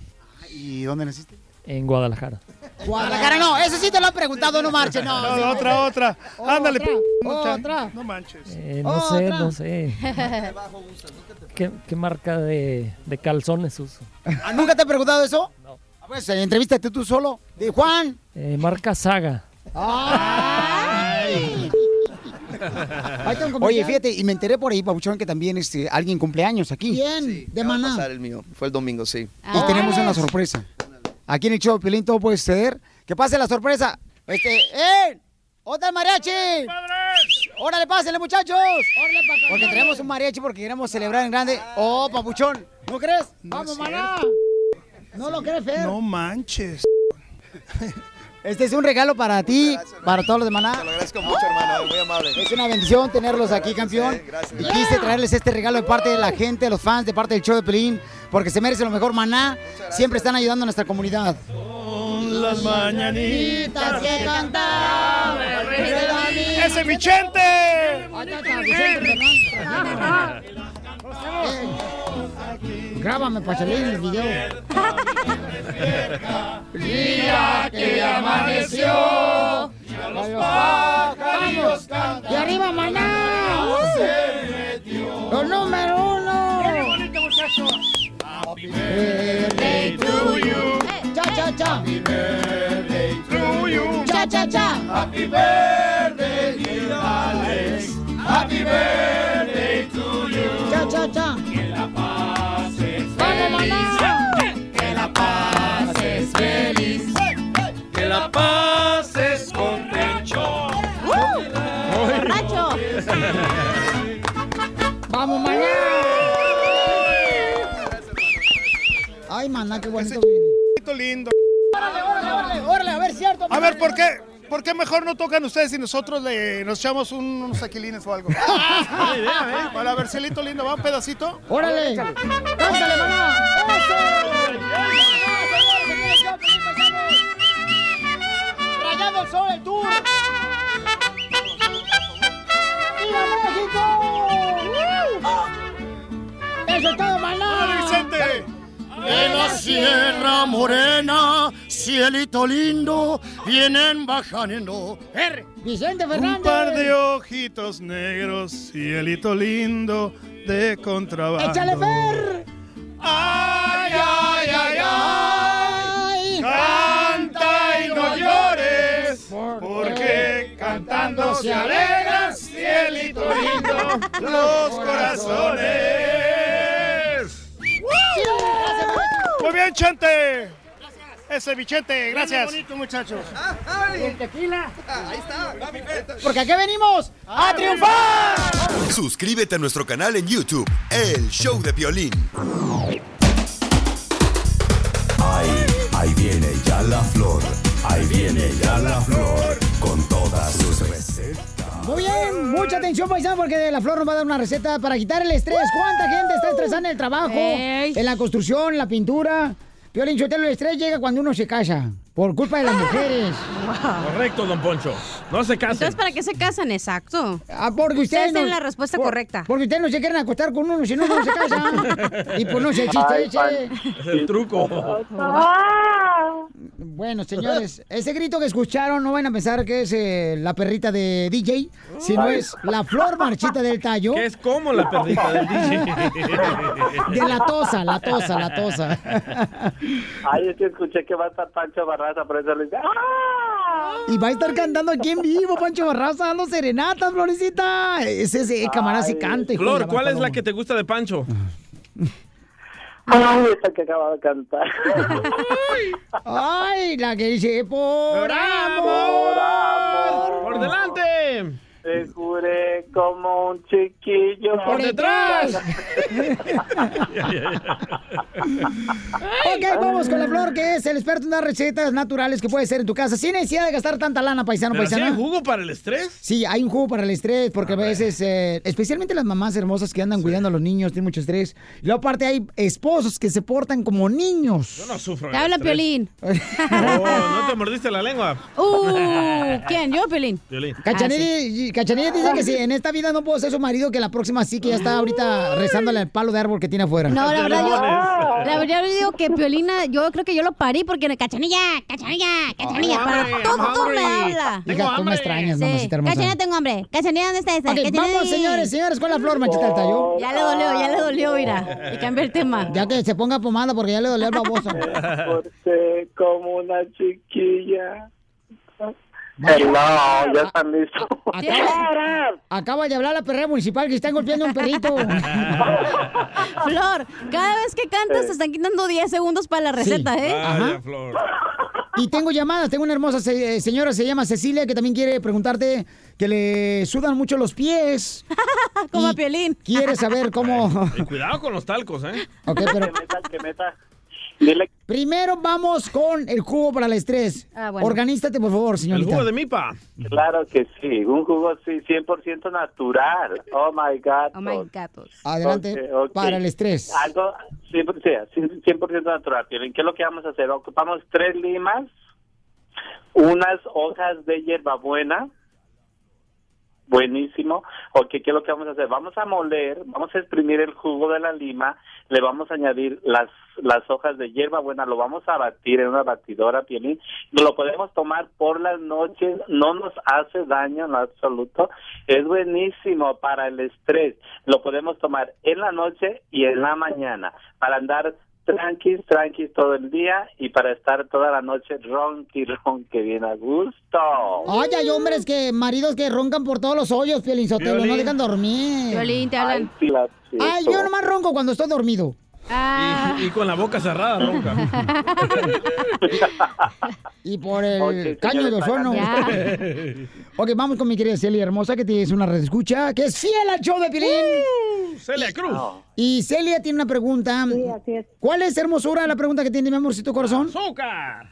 ¿Y dónde naciste? En Guadalajara. Guadalajara, no, eso sí te lo han preguntado, no marches, no. No, otra, otra. Ándale. Otra, otra. No manches. Eh, no sé, no sé. ¿Qué, qué marca de, de calzones uso? ¿Ah, ¿Nunca te han preguntado eso? Pues entrevístate tú solo. De Juan. Eh, marca Saga. Ay. Oye, fíjate, y me enteré por ahí, Pabuchón, que también este, alguien cumpleaños aquí. ¿Quién? de Maná. pasar el mío. Fue el domingo, sí. Y tenemos una sorpresa. Aquí en el show, de Piolín, todo puede suceder. Que pase la sorpresa. Este, ¡eh! ¡Otra el mariachi! ¡Órale, pásenle, muchachos! Porque tenemos un mariachi porque queremos celebrar en grande. ¡Oh, papuchón! ¿No crees? ¡Vamos, maná! ¿No lo crees, Fer? No manches. Este es un regalo para ti, para todos los de Maná. Te lo agradezco mucho, hermano. Muy amable. Es una bendición tenerlos aquí, campeón. Y quise traerles este regalo de parte de la gente, de los fans, de parte del show de Pelín, porque se merece lo mejor. Maná siempre están ayudando a nuestra comunidad. Las mañanitas que cantaba. ¡Ese Vicente! Grábame para salir en el video. Día que amaneció, ya los pájaros cantan. ¡Y arriba, maná! ¡Los número uno! ¡Qué bonito, muchachos! Happy birthday to you. Cha, cha, cha. Happy birthday to you. Cha, cha, cha. Happy birthday, dear Alex. Happy birthday to you. Cha, cha, cha. Que la pases ¡Vamos, feliz. Que la. Que la pases contento. ¡Borracho! ¡Vamos, maná! Ay, maná, qué bonito viene. lindo. ¡Órale, órale, órale! ¡Órale, a ver, cierto! A ver, ¿por qué? ¿Por qué mejor no tocan ustedes y nosotros le, nos echamos un- unos aquilines o algo? Buena idea, ¿eh? Bueno, a ver, Cielito lindo, ¿va un pedacito? ¡Órale! ¡Cántale, maná! De la Sierra Morena, cielito lindo, vienen bajando. R. Vicente Un par de ojitos negros, cielito lindo de contrabando. ¡Échale, Fer! Ay, ay, ay, ay. Canta y no llores, porque cantando se alegran, cielito lindo, los corazones. Muy bien, Chente. Ese Vicente, gracias. Qué bonito, muchachos. ¿El tequila? Ahí está. Porque aquí venimos a triunfar. Suscríbete a nuestro canal en YouTube, El Show de Piolín. Ahí, ahí viene ya la flor, ahí viene ya la flor, con todas sus. Muy bien, mucha atención, paisano, porque la flor nos va a dar una receta para quitar el estrés. ¿Cuánta gente está estresada en el trabajo, en la construcción, en la pintura? Violín Sotelo, el estrés llega cuando uno se casa, por culpa de las mujeres. Correcto, don Poncho. No se casen. Entonces, ¿para qué se casan? Exacto. Ah, porque ustedes Ustedes tienen no- la respuesta por- correcta. Porque ustedes no se quieren acostar con uno, si no, no se casan. y pues no se chiste ese. Es el truco. Bueno, señores, ese grito que escucharon no van a pensar que es eh, la perrita de DJ, sino Ay. es la flor marchita del tallo. Que es como la perrita del DJ. De la tosa, la tosa, la tosa. Ay, es que escuché que va a estar Pancho Barraza, por eso le dije, ¡ah! Y va a estar cantando aquí en vivo, Pancho Barraza, dando serenatas, Florecita. Ese, ese camarada sí canta. Flor, ¿cuál es la que te gusta de Pancho? Ay, esa que acaba de cantar. Ay, la que dice por amor. ¡Por delante! Te juré como un chiquillo. ¡Por detrás! Ok, vamos con la flor, que es el experto en dar recetas naturales que puede ser en tu casa sin necesidad de gastar tanta lana, paisano, ¿Pero paisana. hay jugo para el estrés? Sí, hay un jugo para el estrés, porque a veces, eh, especialmente las mamás hermosas que andan cuidando a los niños, tienen mucho estrés. Y luego aparte hay esposos que se portan como niños. Yo no sufro. Te habla. Piolín. Oh, ¿No te mordiste la lengua? Uh, ¿quién? ¿Yo, Piolín? Piolín. Cachanilla, Cachanilla dice que si en esta vida no puedo ser su marido, que la próxima sí, que ya está ahorita rezándole al palo de árbol que tiene afuera. No, la verdad, yo, la verdad yo digo que Piolina, yo creo que yo lo parí porque cachanilla, cachanilla, cachanilla, para todo me habla. Hija, tú me extrañas, mamacita hermosa. Cachanilla, tengo hambre. Cachanilla, ¿dónde está esa? Ok, Cachanilla, vamos, señores, señores, con la flor, manchita del tallo. Ya le dolió, ya le dolió, mira. Y cambia el tema. Ya que se ponga pomada porque ya le dolió el baboso. Porté como una chiquilla. Hello, ya están listos. Acaba, acaba de hablar la perrera municipal que están golpeando a un perrito. Flor, cada vez que cantas te están quitando 10 segundos para la receta, ¿eh? Ajá. Flor. Y tengo llamadas, tengo una hermosa se- eh, señora, se llama Cecilia, que también quiere preguntarte que le sudan mucho los pies. Como a Piolín. Quiere saber cómo... Y cuidado con los talcos, ¿eh? Ok, pero Que meta, que meta. Primero vamos con el jugo para el estrés. Ah, bueno. Organízate, por favor, señorita. mipa. Claro que sí, un jugo sí, 100% natural. Oh my God. Oh my gatos. Adelante, Ok, ok. para el estrés. Algo 100%, sí, 100% natural. ¿Qué es lo que vamos a hacer? Ocupamos tres limas, unas hojas de hierbabuena, buenísimo. Ok, ¿qué es lo que vamos a hacer? Vamos a moler, vamos a exprimir el jugo de la lima, le vamos a añadir las las hojas de hierbabuena, lo vamos a batir en una batidora, Piolín. Lo podemos tomar por las noches, no nos hace daño en lo absoluto. Es buenísimo para el estrés. Lo podemos tomar en la noche y en la mañana para andar tranquis, tranquis todo el día y para estar toda la noche ronqui, ronqui, bien a gusto. Ay, hay hombres que, maridos que roncan por todos los hoyos, Sotelo, no dejan dormir. Piolín, te hablan. Ay, yo nomás ronco cuando estoy dormido. Ah, Y, y con la boca cerrada, ronca. Y por el caño de señores, ozono. Ok, vamos con mi querida Celia hermosa, que tienes una red escucha, que es fiel al show de Pilín. Celia Cruz. Y Celia tiene una pregunta. Sí, así es. ¿Cuál es, hermosura, la pregunta que tiene mi amorcito corazón? ¡Azúcar!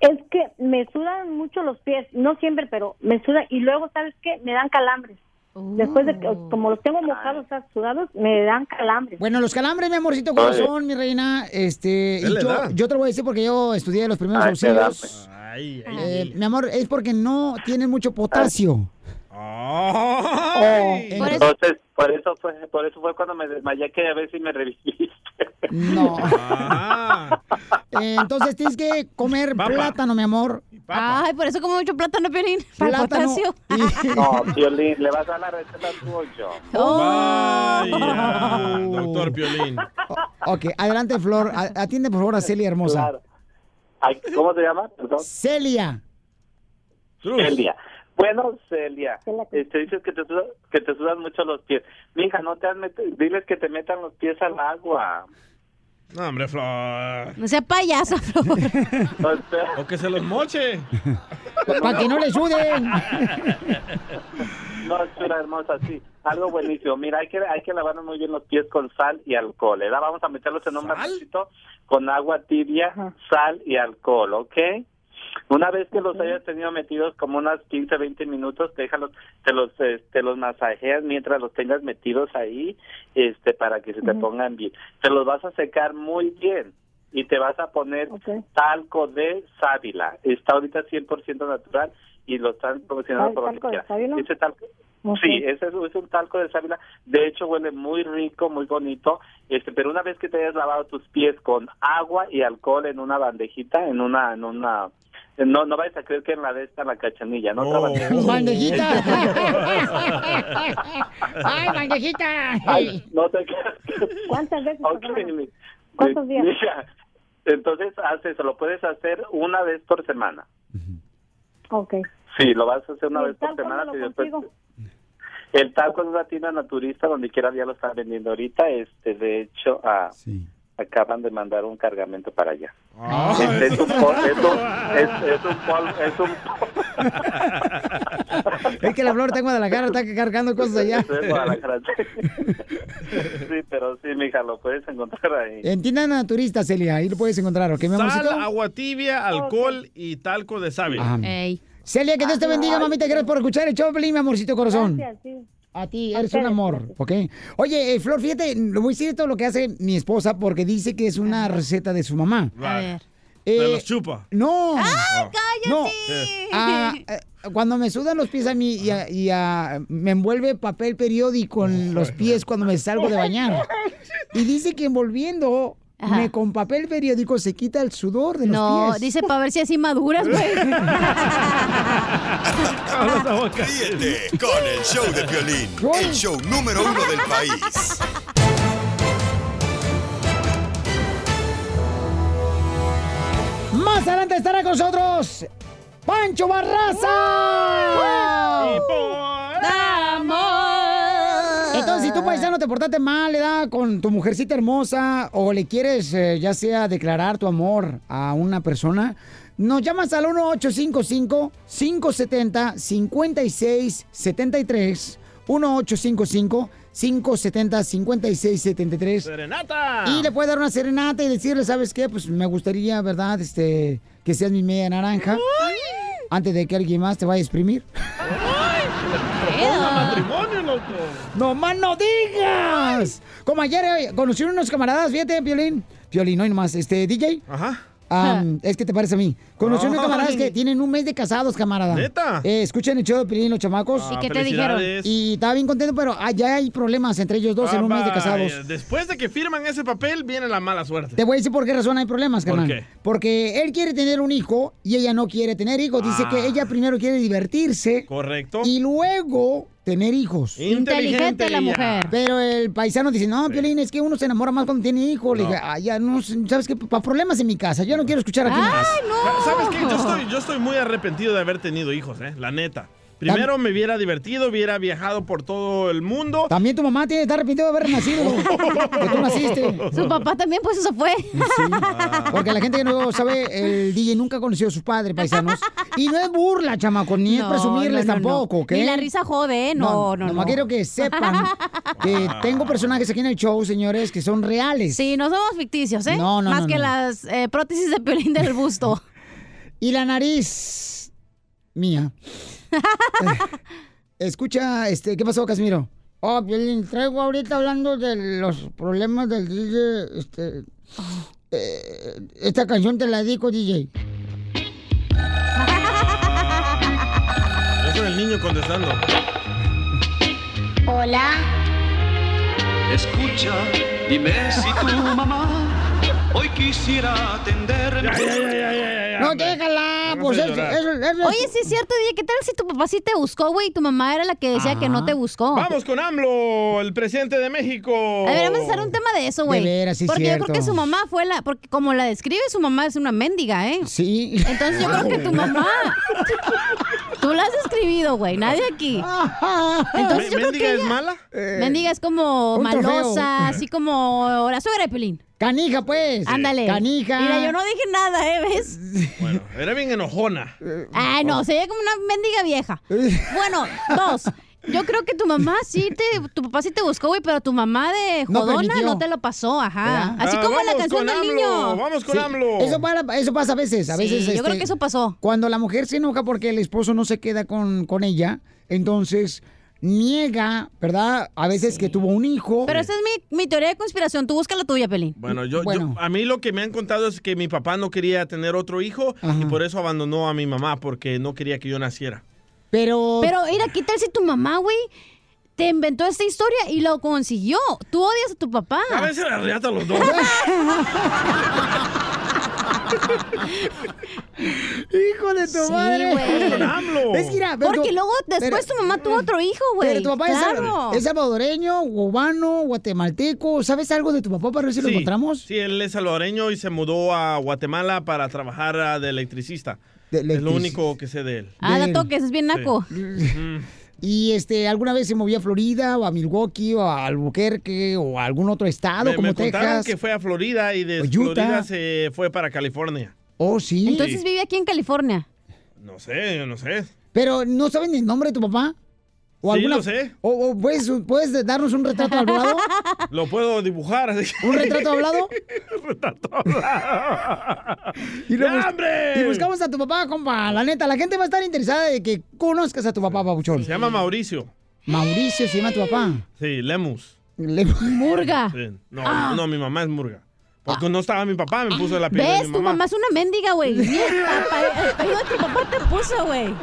Es que me sudan mucho los pies, no siempre, pero me sudan y luego, ¿sabes qué? Me dan calambres. Después de que, como los tengo mojados, o sea, sudados, me dan calambres. Bueno, los calambres, mi amorcito corazón, mi reina, este, Es y yo, yo te lo voy a decir porque yo estudié los primeros Ay, auxilios. Ay, ay, Eh, ay. mi amor, es porque no tienen mucho potasio. Eso- Entonces, por eso fue, por eso fue cuando me desmayé que a ver si me reviviste. No. Ah, entonces tienes que comer Papa. plátano, mi amor. papa. Ay, por eso como mucho plátano, Piolín. Plátano. y- No, Violín, le vas a dar la receta a tu ocho. Oh. Vaya, doctor Piolín. ok, adelante, Flor. Atiende, por favor, a Celia hermosa. Claro. Ay, ¿Cómo se llama? Perdón. Celia. Cruz. Celia. Bueno, Celia, Cruz. este, dices que te, suda- que te sudan mucho los pies. Mija, no te has met- diles que te metan los pies al agua. No, hombre, Flor. No sea payaso, Flor. O sea, O que se los moche. Para que no le suden. no, chula hermosa, sí. Algo buenísimo. Mira, hay que hay que lavarnos muy bien los pies con sal y alcohol. ¿verdad? Vamos a meterlos en un vasito con agua tibia, sal y alcohol, ¿ok? Una vez que los hayas tenido metidos como unas 15, 20 minutos, déjalos, te los, eh, te los masajeas mientras los tengas metidos ahí, este, para que se te pongan bien. Te los vas a secar muy bien y te vas a poner talco de sábila. Está ahorita 100% natural y lo están promocionando ¿Tal- por talco que de quieras. sábila? Ese talco, Ok. Sí, ese es, es un talco de sábila. De hecho, huele muy rico, muy bonito. Este, pero una vez que te hayas lavado tus pies con agua y alcohol en una bandejita, en una, en una, no, no vayas a creer que en la de esta la cachanilla, no Oh. bandejita. Ay, bandejita. Ay, no te. ¿Cuántas veces? ¿Cuántos días? mira, entonces, haz eso, lo puedes hacer una vez por semana. Ok. Sí, lo vas a hacer una ¿Y vez por semana. y después-? El talco es una tienda naturista donde quiera ya lo están vendiendo ahorita. Este, de hecho, ah, acaban de mandar un cargamento para allá. Ah, es, un pol- es un- es- es un pol- es un- Es que la flor está en Guadalajara, está cargando cosas allá. Sí, pero sí, mija, lo puedes encontrar ahí. En tienda naturista, Celia, ahí lo puedes encontrar, ¿ok, mi amorcito? Sal, agua tibia, alcohol y talco de sábila. Celia, que Dios te bendiga, mamita. Gracias por escuchar el show, mi amorcito corazón. Gracias, sí. A ti, A eres un amor, ¿ok? Oye, eh, Flor, fíjate, lo voy a decir todo lo que hace mi esposa porque dice que es una receta de su mamá. A ver. Eh, los chupa. No. ¡Ay, No. cállate! Ah, eh, cuando me sudan los pies a mí y, a- y a- me envuelve papel periódico en los pies cuando me salgo de bañar. Y dice que envolviendo me con papel periódico se quita el sudor de los No, pies. dice para ver si así maduras, güey. Ríete con el show de Piolín, el show número uno del país. Más adelante estará con nosotros Pancho Barraza. Paisano te portaste mal, le da con tu mujercita hermosa o le quieres eh, ya sea declarar tu amor a una persona, nos llamas al 1855-570-5673. 1855-570-5673. ¡Serenata! Y le puede dar una serenata y decirle, ¿sabes qué? Pues me gustaría, ¿verdad? Este, que seas mi media naranja. Antes de que alguien más te vaya a exprimir. Matrimonio, loco. ¡No más no digas! Como ayer eh, conocí unos camaradas, fíjate, Piolín. Piolín, no hay nomás. Este, DJ. Ajá. Am, es que te parece a mí. Conocí unos Ay. camaradas que tienen un mes de casados, camarada. ¿Neta? Eh, escuchen el show de Piolín, los chamacos. ¿Y qué te dijeron? Y estaba bien contento, pero ah, ya hay problemas entre ellos dos en un mes de Vaya, casados. Después de que firman ese papel, viene la mala suerte. Te voy a decir por qué razón hay problemas, ¿Por carnal. qué? Porque él quiere tener un hijo y ella no quiere tener hijos. Dice Ah. que ella primero quiere divertirse Correcto. y luego tener hijos. Inteligente la mujer. Pero el paisano dice, no, Piolín, es que uno se enamora más cuando tiene hijos. Le dije, ah, ya no, ¿sabes qué? Para problemas en mi casa, yo no quiero escuchar aquí más. ¿Sabes qué? Yo estoy, yo estoy muy arrepentido de haber tenido hijos, ¿eh? La neta. Primero me hubiera divertido, hubiera viajado por todo el mundo. También tu mamá tiene que estar arrepentida de haber nacido. que tú naciste. Su papá también, pues eso fue. Porque la gente que no sabe, el DJ nunca conoció a sus padres, paisanos. Y no es burla, chamaco, ni es No, presumirles no, no, no. tampoco, ¿ok? Ni la risa jode, ¿eh? No, no, no. Nomás quiero que sepan que tengo personajes aquí en el show, señores, que son reales. Sí, no somos ficticios, ¿eh? No, no, Más no, que no. las eh, prótesis de piolín del busto. Y la nariz mía. Eh, Escucha, este, ¿qué pasó, Casimiro? Oh, Piolín, traigo ahorita hablando de los problemas del DJ, este... eh, esta canción te la dedico, DJ. Eso es el niño contestando. Hola. Escucha, dime si tu mamá hoy quisiera atenderme. No, déjala, pues hacer es, llorar. es- es- Oye, sí es cierto, DJ, ¿qué tal si tu papá sí te buscó, güey, y tu mamá era la que decía que no te buscó? Vamos con AMLO, el presidente de México. A ver, vamos a hacer un tema de eso, güey. De veras, sí, Porque yo creo que su mamá fue la... Porque como la describe, su mamá es una mendiga, ¿eh? Sí. Entonces yo creo que tu mamá... Tú la has escribido, güey. Nadie aquí. Entonces yo creo ¿Mendiga que es ella- mala? Mendiga es como trofeo. malosa, así como la suegra de Pelín. Canija, pues. Ándale. Canija. Mira, yo no dije nada, ¿eh? ¿Ves? Bueno, era bien enojona. Ay, no, se ve como una mendiga vieja. Bueno, dos. Yo creo que tu mamá sí te, tu papá sí te buscó, güey, pero tu mamá de jodona no, te lo pasó, ajá. Así Ah, como la canción con del AMLO, niño. Vamos con Sí, AMLO. Eso, para- eso pasa a veces. A Sí, veces yo creo este, que eso pasó. Cuando la mujer se enoja porque el esposo no se queda con, con ella, entonces niega, ¿verdad? A veces que tuvo un hijo. Pero esa es mi, mi teoría de conspiración. Tú busca la tuya, Pelín. Bueno, yo, yo- a mí lo que me han contado es que mi papá no quería tener otro hijo y por eso abandonó a mi mamá porque no quería que yo naciera. Pero. Pero, mira, ¿qué tal si tu mamá, güey, te inventó esta historia y lo consiguió? Tú odias a tu papá. A veces la reata los dos. Hijo de tu Sí, madre. güey. Con AMLO. Es que, mira, pero Porque tu- luego después pero- tu mamá tuvo otro hijo, güey. Pero tu papá es claro. es, salvadoreño, cubano, guatemalteco. ¿Sabes algo de tu papá para ver si lo Sí, encontramos? Sí, él es salvadoreño y se mudó a Guatemala para trabajar de electricista. De Es lo único que sé de él. Ah, de- la toques, es bien naco. Mm. Y este, ¿alguna vez se movió a Florida o a Milwaukee o a Albuquerque o a algún otro estado Me, como me contaron Texas? que fue a Florida y de Utah. Florida se fue para California. Oh, sí. Entonces vive aquí en California. No sé, yo no sé. Pero, ¿no saben ni el nombre de tu papá? Sí, lo sé. ¿O, o puedes, puedes darnos un retrato hablado? Lo puedo dibujar. así. ¿Un retrato hablado? retrato hablado. Y, y buscamos a tu papá, compa. La neta, la gente va a estar interesada de que conozcas a tu papá, papuchón. Se llama Mauricio. Mauricio se llama tu papá. Sí, Lemus. Murga. Sí. No, Ah. no, mi mamá es Murga. Porque no estaba mi papá, me puso el apellido de ¿Ves? mi Tu mamá. mamá es una mendiga, güey. El apellido de tu papá te puso, güey.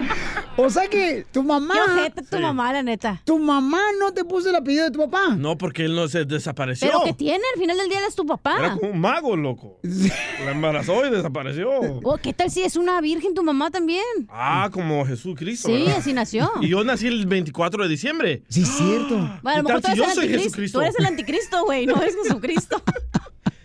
O sea que tu mamá. Qué ojete tu Sí. mamá, la neta. Tu mamá no te puso el apellido de tu papá. No, porque él no se desapareció. Pero que tiene, al final del día él es tu Era papá. como un mago, loco. La embarazó y desapareció. Oh, ¿Qué tal si es una virgen tu mamá también? Ah, como Jesucristo. Sí, ¿verdad? así nació. Y yo nací el 24 de diciembre. Sí, es cierto. Bueno, a lo ¿Qué mejor tal tú si eres, yo el soy anticristo. Jesucristo? tú eres el anticristo, güey, no es Jesucristo.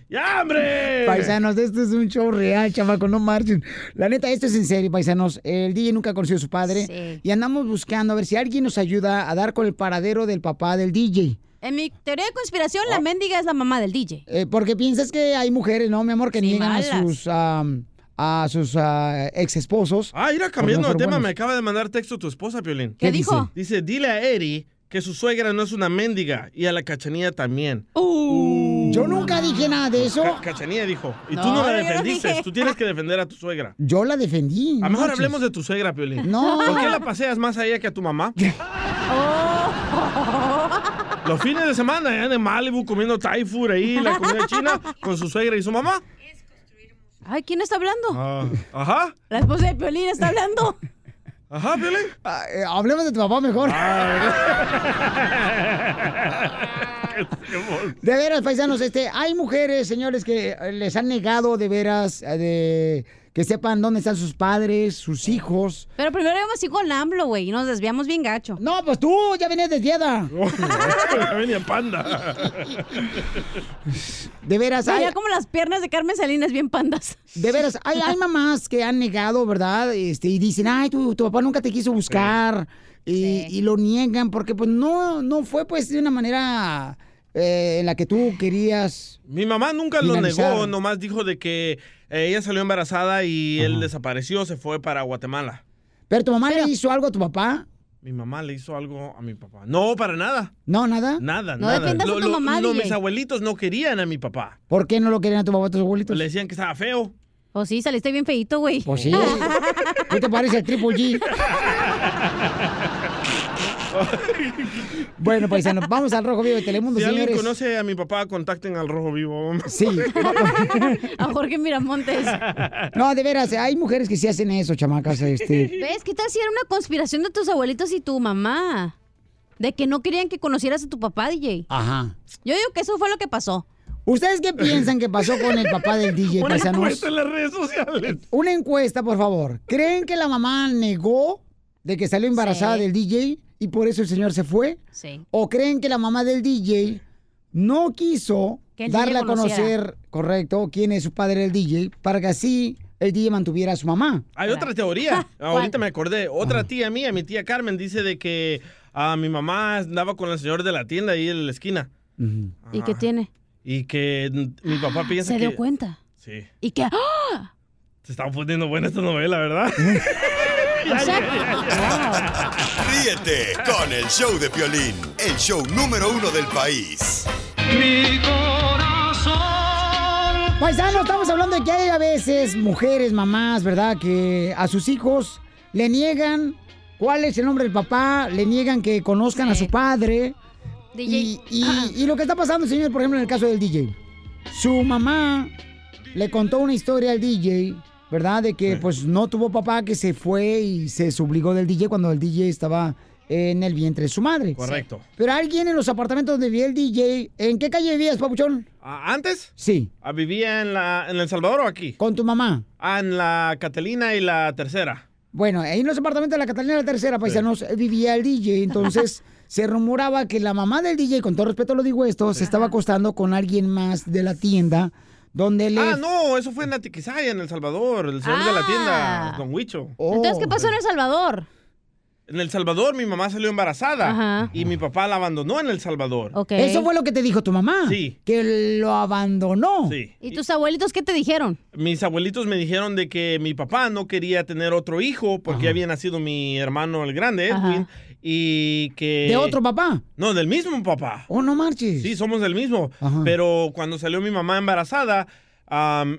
¡Ya, hombre! Paisanos, esto es un show real, chamaco, no marchen. La neta, esto es en serio, paisanos. El DJ nunca conoció a su padre. Sí. Y andamos buscando a ver si alguien nos ayuda a dar con el paradero del papá del DJ. En mi teoría de conspiración, la mendiga es la mamá del DJ. Eh, porque piensas que hay mujeres, ¿no, mi amor, que Sí, niegan a sus, a sus ah, ex esposos. Ah, mira, cambiando de tema, me acaba de mandar texto tu esposa, Piolín. ¿Qué ¿Qué dijo? Dice, dile a Eri que su suegra no es una mendiga y a la cachanilla también. Yo nunca dije nada de eso. Ca- cachanilla dijo. Y tú No, no la no defendiste. Tú tienes que defender a tu suegra. Yo la defendí. A lo mejor hablemos de tu suegra, Piolín. No. ¿Por qué la paseas más a ella que a tu mamá? Los fines de semana, allá en Malibu, comiendo Thai food ahí, la comida china, con su suegra y su mamá. Ay, ¿quién está hablando? Ah, ajá. La esposa de Piolín está hablando. Ajá, Piolín. Ah, eh, hablemos de tu papá mejor. De veras, paisanos, este, hay mujeres, señores, que les han negado de veras eh, de que sepan dónde están sus padres, sus hijos. Pero primero íbamos así con AMLO, güey, y nos desviamos bien gacho. No, pues tú ya venías desviada. Venía panda. De veras, hay, como las piernas de Carmen Salinas bien pandas. de veras, hay, hay mamás que han negado, ¿verdad? Este, y dicen, ay, tu, tu papá nunca te quiso buscar. Y, y lo niegan porque pues no, no fue pues de una manera eh, en la que tú querías. Mi mamá nunca lo negó, nomás dijo de que eh, ella salió embarazada y él desapareció, se fue para Guatemala. Pero tu mamá le hizo algo a tu papá. Mi mamá le hizo algo a mi papá. No, para nada. No, nada. Nada, No nada. Lo- tu lo- mamá, lo- mis abuelitos no querían a mi papá. ¿Por qué no lo querían a tu papá, a tus abuelitos? Le decían que estaba feo. O sí, saliste bien feíto, güey. Pues sí. ¿Qué te parece el Triple G? Bueno, paisanos, vamos al Rojo Vivo de Telemundo, Si alguien señores. conoce a mi papá, contacten al Rojo Vivo. Sí. A Jorge Miramontes. No, de veras, hay mujeres que sí hacen eso, chamacas. Este. ¿Ves? ¿Qué tal si era una conspiración de tus abuelitos y tu mamá? De que no querían que conocieras a tu papá, DJ. Ajá. Yo digo que eso fue lo que pasó. ¿Ustedes qué piensan que pasó con el papá del DJ, Una paisanos? encuesta en las redes sociales. Una encuesta, por favor. ¿Creen que la mamá negó de que salió embarazada Sí. del DJ y por eso el señor se fue? Sí. ¿O creen que la mamá del DJ no quiso darle a conocer, correcto, quién es su padre el DJ, para que así el DJ mantuviera a su mamá? Hay otra teoría. Ahorita me acordé. Otra tía mía, mi tía Carmen, dice de que a mi mamá andaba con el señor de la tienda ahí en la esquina. ¿Y qué tiene? Y que mi papá piensa Se que... dio cuenta. Sí. Y que... ¡Ah! Se estaba poniendo buena esta novela, ¿verdad? Ríete con el show de Piolín, el show número uno del país. Mi corazón. Paisano, estamos hablando de que hay a veces mujeres, mamás, ¿verdad? Que a sus hijos le niegan cuál es el nombre del papá, le niegan que conozcan a su padre. DJ. Y, y- y lo que está pasando, señor, por ejemplo, en el caso del DJ. Su mamá le contó una historia al DJ, ¿verdad? De que pues no tuvo papá, que se fue y se subligó del DJ cuando el DJ estaba en el vientre de su madre. Correcto. Pero alguien en los apartamentos donde vivía el DJ, ¿en qué calle vivías, papuchón? ¿Antes? Sí. Ah, ¿Vivía en, la, en El Salvador o aquí? ¿Con tu mamá? Ah, en la Catalina y la Tercera. Bueno, ahí en los apartamentos de la Catalina de la Tercera, paisanos, eh, vivía el DJ. Entonces, se rumoraba que la mamá del DJ, con todo respeto lo digo esto, se estaba acostando con alguien más de la tienda, donde le... Ah, no, eso fue en Atiquizaya, en El Salvador. El señor de la Ah. tienda, Don Huicho. Oh. Entonces, ¿qué pasó en El Salvador? En El Salvador mi mamá salió embarazada Ajá. y mi papá la abandonó en El Salvador. Eso fue lo que te dijo tu mamá. Sí. Que lo abandonó. Sí. ¿Y tus abuelitos qué te dijeron? Mis abuelitos me dijeron de que mi papá no quería tener otro hijo porque ya había nacido mi hermano el grande, Ajá. Y que... ¿De otro papá? No, del mismo papá. Oh, no marches. Sí, somos del mismo. Pero cuando salió mi mamá embarazada,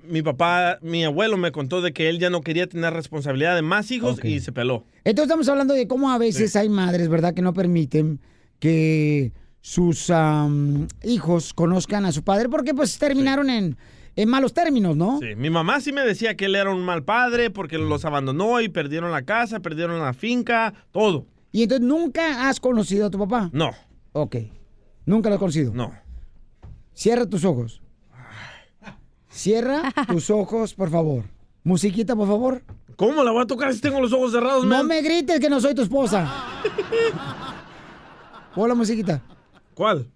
mi papá, mi abuelo me contó de que él ya no quería tener responsabilidad de más hijos y se peló. Entonces estamos hablando de cómo a veces hay madres, ¿verdad?, que no permiten que sus am, hijos conozcan a su padre porque pues terminaron en, en malos términos, ¿no? Sí, mi mamá sí me decía que él era un mal padre porque los abandonó y perdieron la casa, perdieron la finca, todo. Y entonces nunca has conocido a tu papá. No. Ok. ¿Nunca lo has conocido? No. Cierra tus ojos. Cierra tus ojos, por favor. Musiquita, por favor. ¿Cómo la voy a tocar si tengo los ojos cerrados, No man? me grites que no soy tu esposa. Hola, musiquita. ¿Cuál?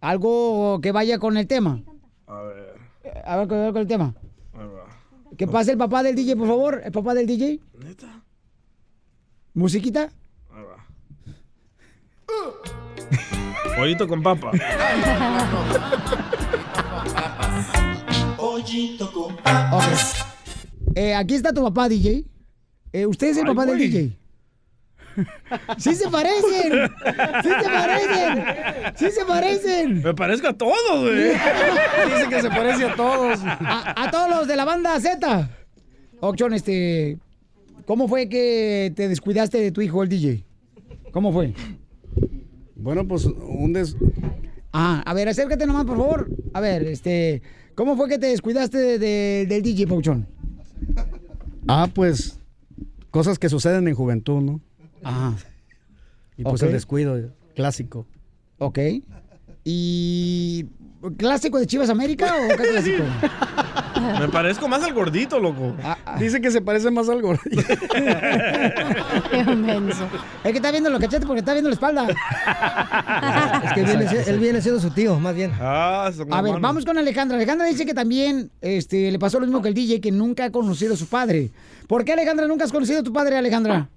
Algo que vaya con el tema. A ver. A ver, con el tema. Que pase el papá del DJ, por favor. El papá del DJ. ¿Neta? Musiquita. Pollito con papa. Pollito con Ok. Eh, aquí está tu papá, DJ. Eh, ¿Usted es el Ay, papá del. DJ? ¡Sí se parecen! ¡Sí se parecen! ¡Sí se parecen! Me parezco a todos, güey. Dice que se parece a todos. A, a todos los de la banda Z. Oxon, este... ¿Cómo fue que te descuidaste de tu hijo, el DJ? ¿Cómo fue? Bueno, pues un des... Ah, a ver, acércate nomás, por favor. A ver, este... ¿Cómo fue que te descuidaste de- de- del DJ, Pauchón? Ah, pues cosas que suceden en juventud, ¿no? Ah. Y pues el descuido clásico. Ok. ¿Y clásico de Chivas América o qué clásico? Me parezco más al gordito, loco. Dice que se parece más al gordito. Es que está viendo los cachetes porque está viendo la espalda. Es que viene, él viene siendo su tío, más bien. Ah, A ver, vamos con Alejandra. Alejandra dice que también este, le pasó lo mismo que el DJ, que nunca ha conocido a su padre. ¿Por qué, Alejandra, nunca has conocido a tu padre, Alejandra?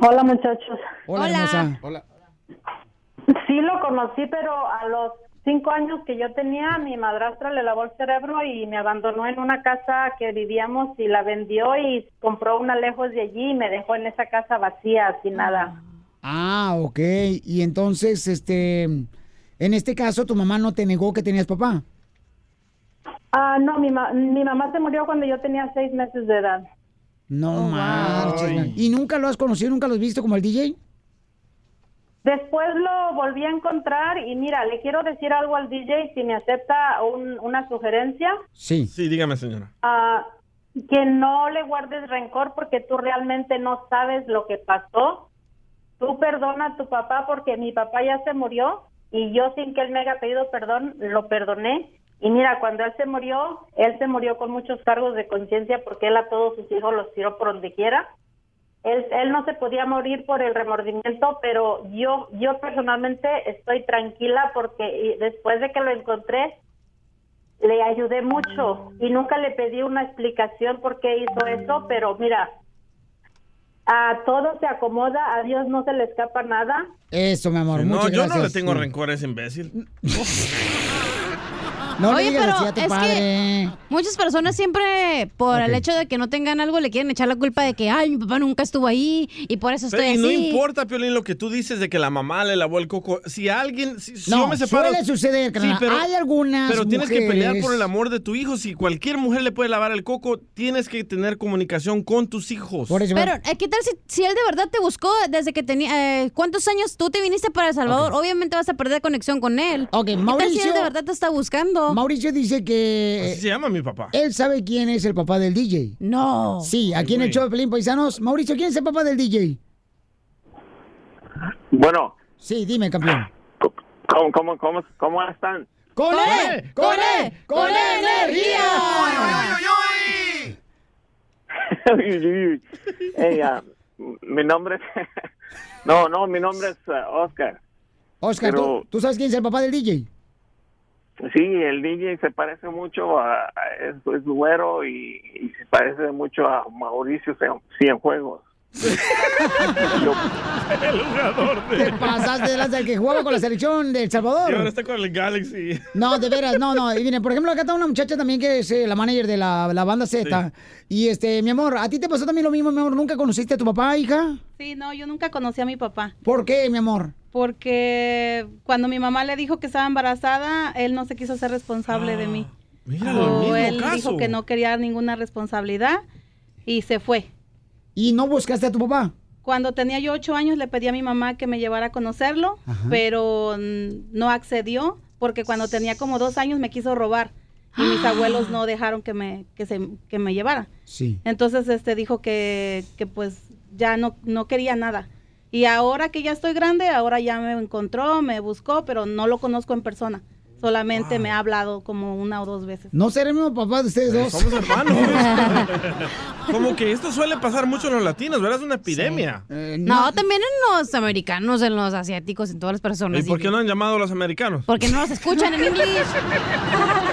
Hola muchachos. Hola, hermosa. Hola. Sí lo conocí, pero a los cinco años que yo tenía, mi madrastra le lavó el cerebro y me abandonó en una casa que vivíamos y la vendió y compró una lejos de allí y me dejó en esa casa vacía, sin nada. Ah, ok. Y entonces, este, en este caso, tu mamá no te negó que tenías papá. Ah, no, mi, ma- mi mamá se murió cuando yo tenía seis meses de edad. No marches, man. ¿Y nunca lo has conocido, nunca lo has visto como el DJ? Después lo volví a encontrar y mira, le quiero decir algo al DJ si me acepta un- una sugerencia. Sí. Sí, dígame, señora. Ah, que no le guardes rencor porque tú realmente no sabes lo que pasó. Tú perdona a tu papá porque mi papá ya se murió y yo sin que él me haya pedido perdón, lo perdoné. Y mira, cuando él se murió, él se murió con muchos cargos de conciencia porque él a todos sus hijos los tiró por donde quiera. Él, él no se podía morir por el remordimiento, pero yo, yo personalmente estoy tranquila porque después de que lo encontré, le ayudé mucho y nunca le pedí una explicación por qué hizo eso, pero mira, a todo se acomoda, a Dios no se le escapa nada. Eso, mi amor. Muchas no, yo gracias. no le tengo rencor a ese imbécil. No le Oye, digas pero así a tu es padre. que muchas personas siempre, por el hecho de que no tengan algo, le quieren echar la culpa de que, ay, mi papá nunca estuvo ahí y por eso Pero, estoy y no así. importa, Piolín, lo que tú dices de que la mamá le lavó el coco. Si alguien, si, si No, yo me separo... suele suceder, carnal. Hay algunas Pero tienes que pelear por el amor de tu hijo. Si cualquier mujer le puede lavar el coco, tienes que tener comunicación con tus hijos. Pero, eh, ¿qué tal si, si él de verdad te buscó desde que tenía... eh, ¿Cuántos años tú te viniste para El Salvador? Obviamente vas a perder conexión con él. Ok, ¿Qué tal si él de verdad te está buscando? Mauricio dice que Así se llama mi papá. él sabe quién es el papá del DJ. No. Sí, aquí en el show de Pelín Paisanos. Mauricio, ¿quién es el papá del DJ? Bueno, Sí, dime, campeón. ¿cómo, cómo, cómo, cómo están? ¡Con él! ¡Con él! ¡Con energía! Hey, ah, mi nombre es... no, no, mi nombre es ah, Oscar. Oscar, ¿tú, Pero- tú sabes quién es el papá del DJ? Sí, el DJ se parece mucho a... es, es güero y, y se parece mucho a Mauricio Cien- Cienfuegos. El jugador de... Te pasaste de lanza el que jugaba con la selección de El Y ahora Salvador. está con el Galaxy. No, de veras, no, no. Y miren, por ejemplo, acá está una muchacha también que es eh, la manager de la, la banda Z. Y este, mi amor, ¿a ti te pasó también lo mismo, mi amor? ¿Nunca conociste a tu papá, hija? Sí, no, yo nunca conocí a mi papá. ¿Por qué, mi amor? Porque cuando mi mamá le dijo que estaba embarazada, él no se quiso ser responsable de mí. Mira, So, el mismo él caso. dijo que no quería ninguna responsabilidad y se fue. ¿Y no buscaste a tu papá? Cuando tenía yo ocho años le pedí a mi mamá que me llevara a conocerlo, Ajá. pero mm, no accedió porque cuando tenía como dos años me quiso robar y mis Ah. abuelos no dejaron que me, que se, que me llevara. Sí. Entonces este dijo que, que pues ya no, no quería nada. Y ahora que ya estoy grande, ahora ya me encontró, me buscó, pero no lo conozco en persona. Solamente me ha hablado como una o dos veces. ¿No será el mismo papá de ustedes dos? Somos hermanos. Como que esto suele pasar mucho en los latinos, ¿verdad? Es una epidemia. No, también en los americanos, en los asiáticos, en todas las personas. ¿Y por qué no han llamado a los americanos? Porque no los escuchan en inglés.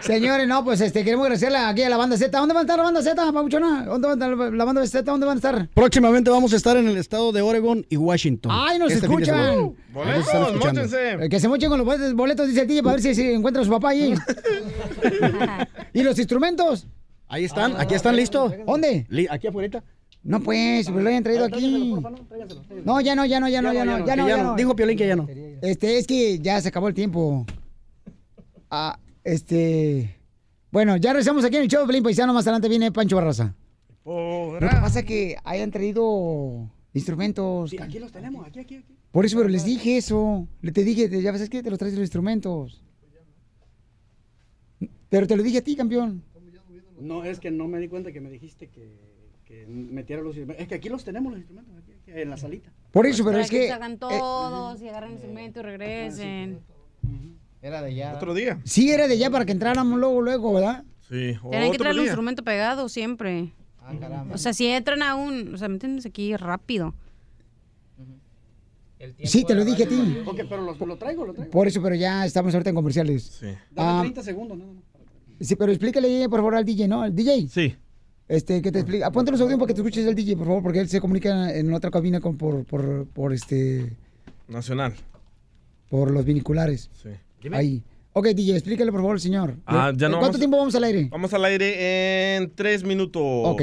Señores, no, pues este, queremos agradecerle aquí a la banda Z. ¿Dónde va a estar la banda Z, Pabuchona? ¿Dónde va a estar la banda Z? ¿Dónde van a estar? Próximamente vamos a estar en el estado de Oregon y Washington. ¡Ay, nos Este escuchan! Nos están escuchando. Eh, Que se mochen con los boletos, boletos, dice el DJ, para ver si se encuentra su papá ahí. ¿Y los instrumentos? Ahí están, aquí están listos. ¿Dónde? Aquí afuera. No, pues, pues lo hayan traído aquí. No, ya no, ya no, ya no, ya no, ya no, ya no. Dijo Piolín que ya no. Este, es que ya se acabó el tiempo. Ah, este... Bueno, ya regresamos aquí en el show de Pelín Paisano. Más adelante viene Pancho Barraza. Lo que pasa es que hayan traído instrumentos. Aquí los tenemos, aquí, aquí, aquí. Por eso, pero les dije eso. Le te dije, ya ves que te los traes los instrumentos. Pero te lo dije a ti, campeón. No, es que no me di cuenta que me dijiste que, que metiera los instrumentos. Es que aquí los tenemos los instrumentos, aquí, aquí, en la salita. Por eso, pero Para es que... eh, se hagan todos y agarren el instrumento y regresen. Era de allá. Otro día. Sí, era de allá para que entráramos luego, luego, ¿verdad? Sí. Tienen que traer el instrumento pegado siempre. O sea, si entran a un... O sea, ¿me entiendes? Aquí rápido. Sí, te lo dije a ti. Ok, pero lo, lo traigo, lo traigo. Por eso, pero ya estamos ahorita en comerciales. Sí. Dame Ah, 30 segundos, nada más. sí, pero explícale, por favor, al DJ, ¿no? ¿El DJ? Sí. Este, que te explica. Ponte los audios para que te escuches el DJ, por favor, porque él se comunica en otra cabina con, por, por, por, este, Nacional. por los viniculares. Sí. Ahí. Ok, DJ, explícale, por favor, al señor. Ah, ya no ¿Cuánto vamos- tiempo vamos al aire? Vamos al aire en tres minutos. Ok.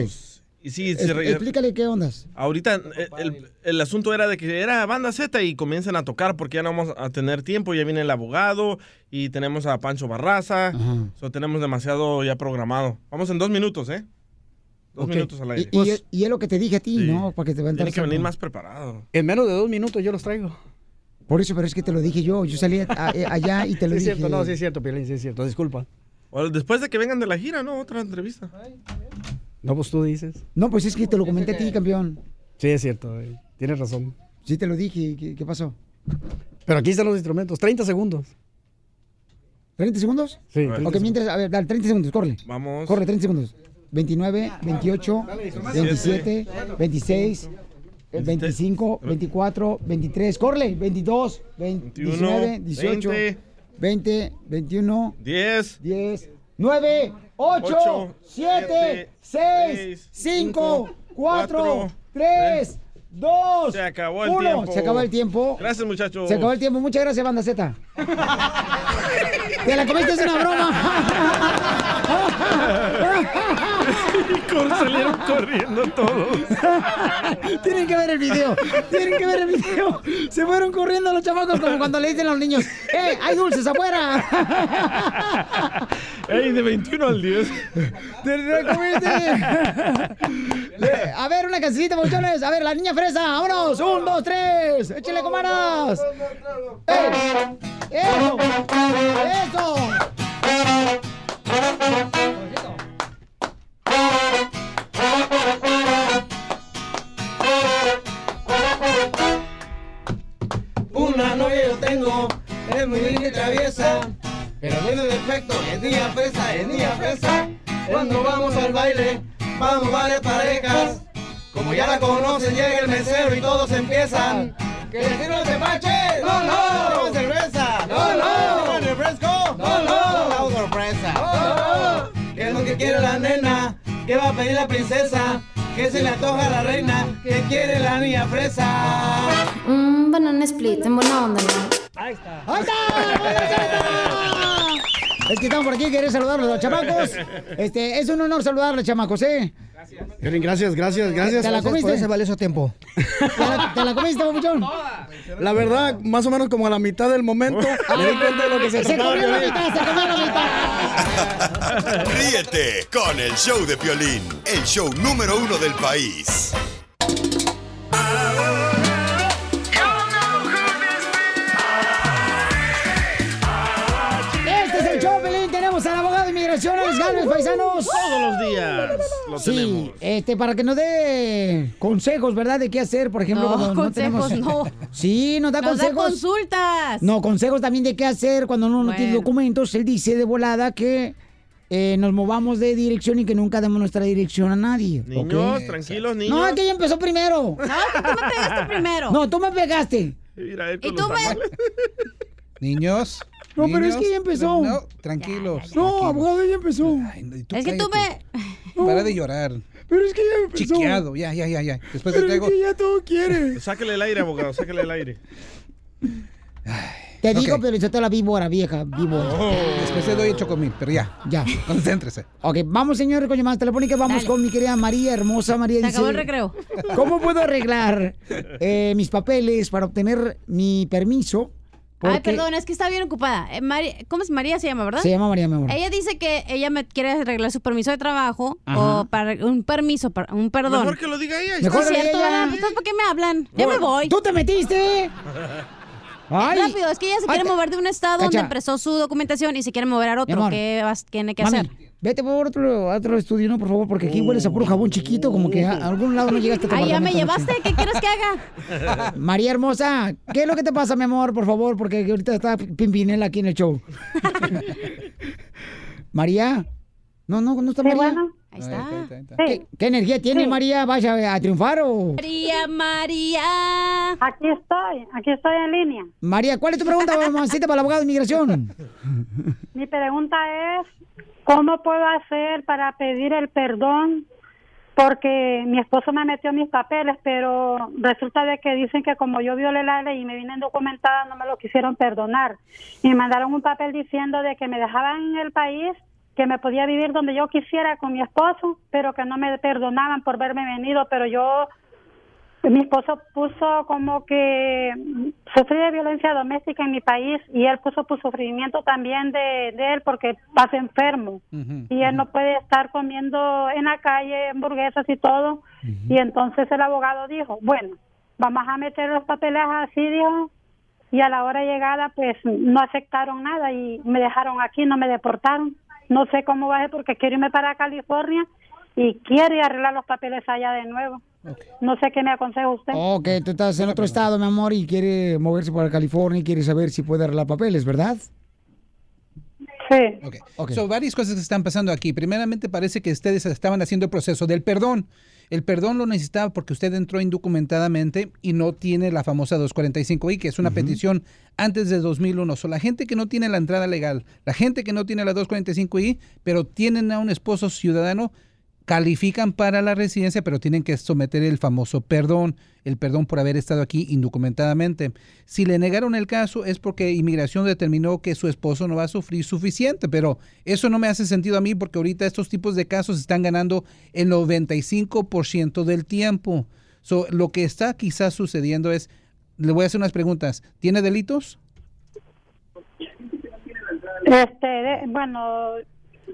Y sí, Es- explícale qué ondas. ahorita eh, el, el asunto era de que era banda Z y comienzan a tocar porque ya no vamos a tener tiempo. Ya viene el abogado y tenemos a Pancho Barraza. So, tenemos demasiado ya programado. Vamos en dos minutos, ¿eh? Dos Ok. minutos al aire. Y, y- y es lo que te dije a ti, Sí. ¿no? Para que te va a entrar Tiene que venir más preparado. En menos de dos minutos yo los traigo. Por eso, pero es que te lo dije yo. Yo salí a- a- allá y te lo Sí, es dije. cierto, no, sí es cierto, Piolín, sí es cierto. Disculpa. O después de que vengan de la gira, ¿no? Otra entrevista. No, pues tú dices. No, pues es que te lo comenté a ti, campeón. Sí, es cierto. eh, Tienes razón. Sí, te lo dije. ¿Qué, qué pasó? Pero aquí están los instrumentos. 30 segundos. ¿30 segundos? Sí. Ok, 30 mientras, a ver, dale, 30 segundos, corre. Vamos. Corre, 30 segundos. 29, 28, 27, 26, eh, 25, 24, 23, corre, 22, 20, 19, 18, 20, 21, 10, 10, 9, 8, Ocho, 7, 6, 5, 4, 3, 2, Se acabó el 1. tiempo. Se acabó el tiempo. Gracias, muchachos. Se acabó el tiempo. Muchas gracias, Banda Z. Te la comiste, es una broma. Salieron corriendo todos. Tienen que ver el video. Tienen que ver el video. Se fueron corriendo los chamacos como cuando le dicen a los niños, ¡eh, hay dulces afuera! Ey, de 21 al 10. ¡Te la comiste! Le- A ver, una cancioncita, muchachones. A ver, la niña fresa. ¡Vámonos! ¡Un, dos, tres! ¡Échale comaras! ¡Eh! ¡Eso! ¡Eso! Una novia yo tengo, es muy linda y traviesa, pero tiene defecto, es niña fresa, es niña fresa. Cuando vamos al baile, vamos varias parejas, como ya la conocen, llega el mesero y todos empiezan. ¿Que le sirva el tepache? ¡No, no! ¿Que cerveza? ¡No, no! ¿Que el refresco? ¡No, no! ¡La sorpresa! ¡No, no! ¿Qué es lo que quiere la nena? ¿Qué va a pedir la princesa? que se le antoja a la reina, que quiere la niña fresa. Un banana split, en buena onda, ¡Ahí está! Es que estamos por aquí, querés saludar a los chamacos. Este, es un honor saludarles, chamacos, ¿eh? Gracias, gracias, gracias. ¿Te la Gracias comiste? por ese valioso tiempo. ¿Te la, te la comiste, papuchón? La verdad, más o menos como a la mitad del momento, me di cuenta de lo que se Se comió la mitad, se comió la mitad. Ríete con el show de Piolín, el show número uno del país. Galvez, paisanos. Todos los días lo Sí, tenemos. este, para que nos dé consejos, ¿verdad? De qué hacer, por ejemplo, No, cuando consejos tenemos... no. Sí, nos da Nos da consejos. consultas. No, consejos también de qué hacer cuando uno no tiene documentos. Él dice de volada que eh, nos movamos de dirección y que nunca demos nuestra dirección a nadie. Niños, tranquilos, niños. No, es que ella empezó primero. No, que tú me pegaste primero. No, tú me pegaste. Mira, él Y tú los me... Niños. No, pero es que ella empezó. No, tranquilos. No, abogado, ella empezó. Es que tú me... Para de llorar. Pero es que ella empezó. Chiqueado, ya, ya, ya, ya. Después te Pero es traigo. que ella todo quiere. Sáquele el aire, abogado, sáquele el aire. Te digo, Ok. pero yo te la víbora, vieja, víbora. Después te doy el chocomil, pero ya. Ya. Concéntrese. Ok, vamos, señor, con llamadas telefónicas. Vamos Dale. con mi querida María, hermosa María. Se dice, acabó el recreo. ¿Cómo puedo arreglar eh, mis papeles para obtener mi permiso? Ay, perdón, es que está bien ocupada. Eh, Mari- ¿Cómo es? María se llama, ¿verdad? Se llama María, mi amor. Ella dice que ella me quiere arreglar su permiso de trabajo Ajá. o para un permiso, para un perdón. Mejor que lo diga ella. Mejor ¿Es que lo cierto, ella. Entonces, ¿por qué me hablan? Ya me voy. ¡Tú te metiste! Ay. Rápido, es que ella se quiere Ay, mover de un estado Cacha. donde empezó su documentación y se quiere mover Mi otro. ¿Qué vas- tiene que Mami, hacer? Vete por otro, otro estudio, ¿no? Por favor, porque aquí hueles a puro jabón chiquito, como que a, algún lado no llegaste. a Ay, ya me llevaste. ¿Qué quieres que haga? María hermosa, ¿qué es lo que te pasa, mi amor? Por favor, porque ahorita está Pimpinela aquí en el show. María. No, no, no está María. bueno. Ahí está. ¿Qué, qué energía tiene Sí. María? ¿Vaya a triunfar o...? María, María. Aquí estoy, aquí estoy en línea. María, ¿cuál es tu pregunta, mamacita, para el abogado de inmigración? Mi pregunta es, ¿cómo puedo hacer para pedir el perdón? Porque mi esposo me metió mis papeles, pero resulta de que dicen que como yo violé la ley y me vine indocumentada, no me lo quisieron perdonar. Y me mandaron un papel diciendo de que me dejaban en el país, que me podía vivir donde yo quisiera con mi esposo, pero que no me perdonaban por verme venido, pero yo mi esposo puso como que sufrí de violencia doméstica en mi país y él puso por sufrimiento también de, de él porque pasa enfermo. Y él no puede estar comiendo en la calle hamburguesas y todo. Y entonces el abogado dijo bueno vamos a meter los papeles así dijo y a la hora llegada pues no aceptaron nada y me dejaron aquí no me deportaron. No sé cómo va a ser porque quiero irme para California y quiero ir a arreglar los papeles allá de nuevo no sé qué me aconseja usted Ok, tú estás en otro estado, mi amor, y quiere moverse para California y quiere saber si puede arreglar papeles, ¿verdad? Sí. Ok. So, varias cosas que están pasando aquí. Primeramente, parece que ustedes estaban haciendo el proceso del perdón. El perdón lo necesitaba porque usted entró indocumentadamente y no tiene la famosa 245i, que es una petición antes de 2001. So, la gente que no tiene la entrada legal, la gente que no tiene la 245i, pero tienen a un esposo ciudadano, califican para la residencia, pero tienen que someter el famoso perdón, el perdón por haber estado aquí indocumentadamente. Si le negaron el caso es porque inmigración determinó que su esposo no va a sufrir suficiente, pero eso no me hace sentido a mí porque ahorita estos tipos de casos están ganando el 95% del tiempo. So, lo que está quizás sucediendo es, le voy a hacer unas preguntas, ¿tiene delitos? Este, bueno,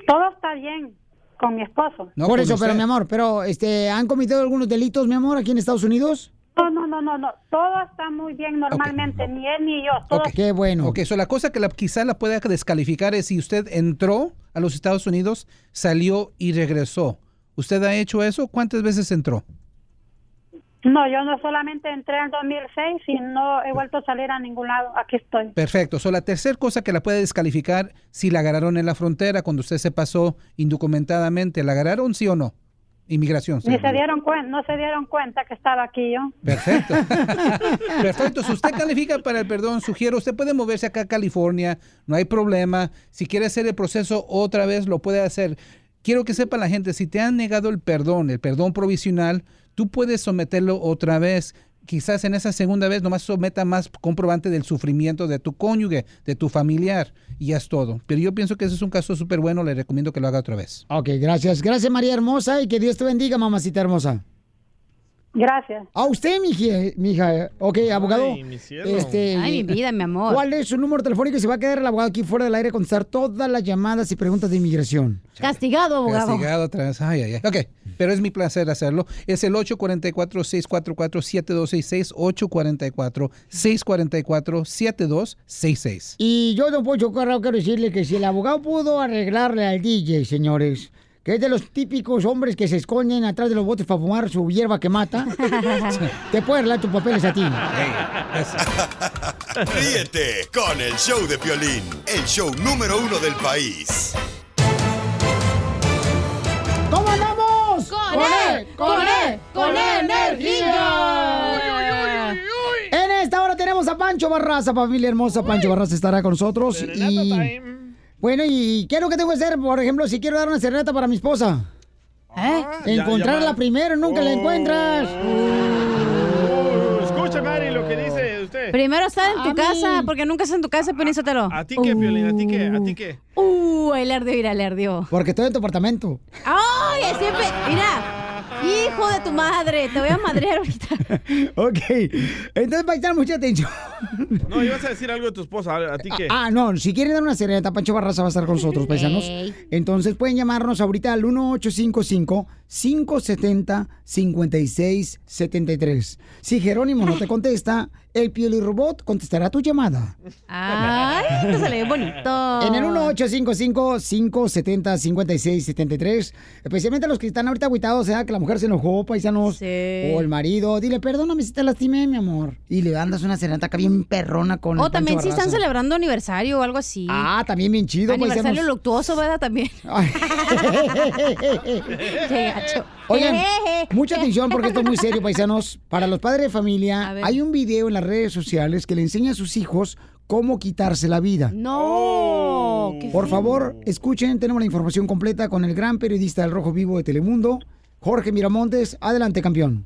todo está bien con mi esposo. Por con eso, pero mi amor, pero este, ¿han cometido algunos delitos, mi amor, aquí en Estados Unidos? No, no, no, no, no, todo está muy bien normalmente, ni él ni yo, todo Ok. Qué bueno. Ok, so la cosa que la, quizá la pueda descalificar es si usted entró a los Estados Unidos, salió y regresó. ¿Usted ha hecho eso? ¿Cuántas veces entró? No, yo no solamente entré en 2006 y no he vuelto a salir a ningún lado. Aquí estoy. Perfecto. So, la tercera cosa que la puede descalificar si la agarraron en la frontera cuando usted se pasó indocumentadamente, ¿la agarraron sí o no? Inmigración. Ni se dieron cuenta, no se dieron cuenta que estaba aquí yo. Perfecto. Perfecto. Si usted califica para el perdón, sugiero, usted puede moverse acá a California, no hay problema. Si quiere hacer el proceso otra vez, lo puede hacer. quiero que sepa la gente, si te han negado el perdón, el perdón provisional, tú puedes someterlo otra vez. Quizás en esa segunda vez nomás someta más comprobante del sufrimiento de tu cónyuge, de tu familiar, y es todo. Pero yo pienso que ese es un caso súper bueno, le recomiendo que lo haga otra vez. Ok, gracias. Gracias, María Hermosa, y que Dios te bendiga, mamacita hermosa. Gracias. A usted, mi hija. Mi hija. Ok, abogado. Ay, mi vida, mi amor. ¿Cuál es su número telefónico? Y se va a quedar el abogado aquí fuera del aire a contestar todas las llamadas y preguntas de inmigración. Castigado, abogado. Castigado otra vez. Ay, ay, ay. Ok, pero es mi placer hacerlo. Es el 844-644-7266. 844-644-7266. Y yo, don Poncho Corrado, quiero decirle que si el abogado pudo arreglarle al DJ, señores, que es de los típicos hombres que se esconden atrás de los botes para fumar su hierba que mata, te puede arreglar tus papeles a ti. Ríete con el show de Piolín, el show número uno del país. ¿Cómo andamos? ¡Con él! ¡Con él! ¡Con energía! En esta hora tenemos a Pancho Barraza, familia hermosa. Pancho Barraza estará con nosotros. Y, bueno, ¿y qué es lo que tengo que hacer? Por ejemplo, si quiero dar una serenata para mi esposa. ¿Eh? Encontrarla primero, nunca la encuentras. Uh, escucha, Mari, lo que dice usted. Primero está en tu A casa, mí. porque nunca está en tu casa, Piolín ¿A ti qué, Piolín? ¿A ti qué? ¿A ti qué? Uh, el ardió, mira, le ardió. Porque estoy en tu apartamento. ¡Ay! Siempre, mira, hijo de tu madre, te voy a madrear ahorita. ok. Entonces, paisano, mucha atención. No, ibas a decir algo de tu esposa. ¿A ti qué? Ah, no, si quieren dar una serenata, Pancho Barraza va a estar con nosotros, paisanos. Entonces pueden llamarnos ahorita al 1855-570-5673. Si Jerónimo no te contesta, el Pioli Robot contestará tu llamada. Ay, te sale bonito. En el 1855-570-5673. Especialmente los que están ahorita aguitados, sea que la mujer se enojó, paisanos. O el marido. Dile, perdóname si te lastimé, mi amor. Y le andas una serenata acá bien perrona con O el también si están celebrando aniversario o algo así. Ah, también bien chido, Aniversario paisanos. luctuoso, ¿verdad? También. Qué gacho. Oigan, mucha atención porque esto es muy serio, paisanos. Para los padres de familia, hay un video en las redes sociales que le enseña a sus hijos cómo quitarse la vida. No. qué Por favor, escuchen, tenemos la información completa con el gran periodista del Rojo Vivo de Telemundo, Jorge Miramontes. Adelante, campeón.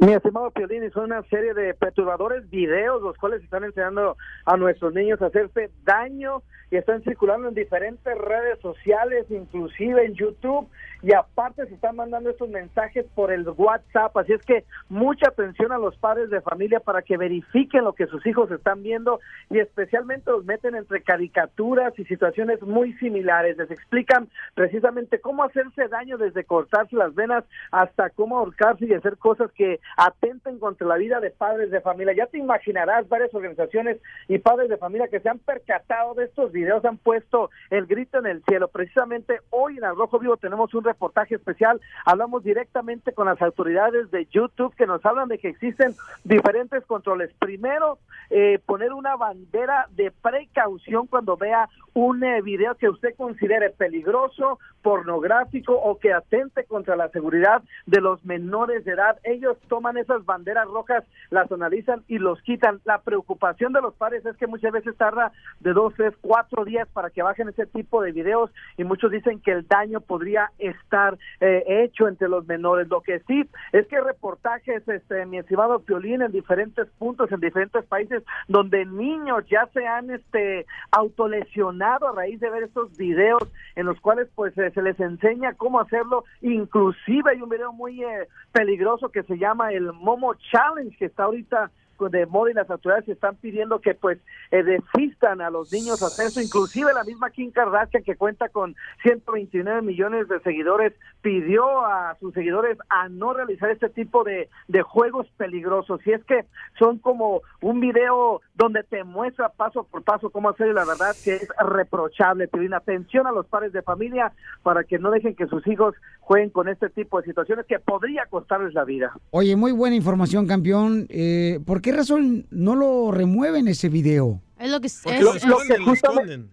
Mi estimado Piolín, son una serie de perturbadores videos los cuales están enseñando a nuestros niños a hacerse daño y están circulando en diferentes redes sociales, inclusive en YouTube, y aparte se están mandando estos mensajes por el WhatsApp, así es que mucha atención a los padres de familia para que verifiquen lo que sus hijos están viendo y especialmente los meten entre caricaturas y situaciones muy similares, les explican precisamente cómo hacerse daño desde cortarse las venas hasta cómo ahorcarse y hacer cosas que atenten contra la vida de padres de familia. Ya te imaginarás varias organizaciones y padres de familia que se han percatado de estos videos, han puesto el grito en el cielo. Precisamente hoy en Al Rojo Vivo tenemos un reportaje especial. Hablamos directamente con las autoridades de YouTube que nos hablan de que existen diferentes controles. Primero, eh, poner una bandera de precaución cuando vea un eh, video que usted considere peligroso, pornográfico o que atente contra la seguridad de los menores de edad. Ellos toman esas banderas rojas, las analizan y los quitan. La preocupación de los padres es que muchas veces tarda de dos, tres, cuatro días para que bajen ese tipo de videos y muchos dicen que el daño podría estar eh, hecho entre los menores. Lo que sí es que reportajes, este, mi estimado Piolín, en diferentes puntos, en diferentes países, donde niños ya se han este, autolesionado a raíz de ver estos videos en los cuales pues eh, se les enseña cómo hacerlo. Inclusive hay un video muy eh, peligroso que se llama el Momo Challenge, que está ahorita de moda y las autoridades están pidiendo que pues eh, desistan a los niños a hacer eso, inclusive la misma Kim Kardashian que cuenta con 129 millones de seguidores pidió a sus seguidores a no realizar este tipo de, de juegos peligrosos y es que son como un video donde te muestra paso por paso cómo hacer y la verdad que es reprochable, pedir atención a los padres de familia para que no dejen que sus hijos jueguen con este tipo de situaciones que podría costarles la vida. Oye, muy buena información, campeón. Eh, ¿Por qué razón no lo remueven ese video? Es lo que Lo, lo que justamente,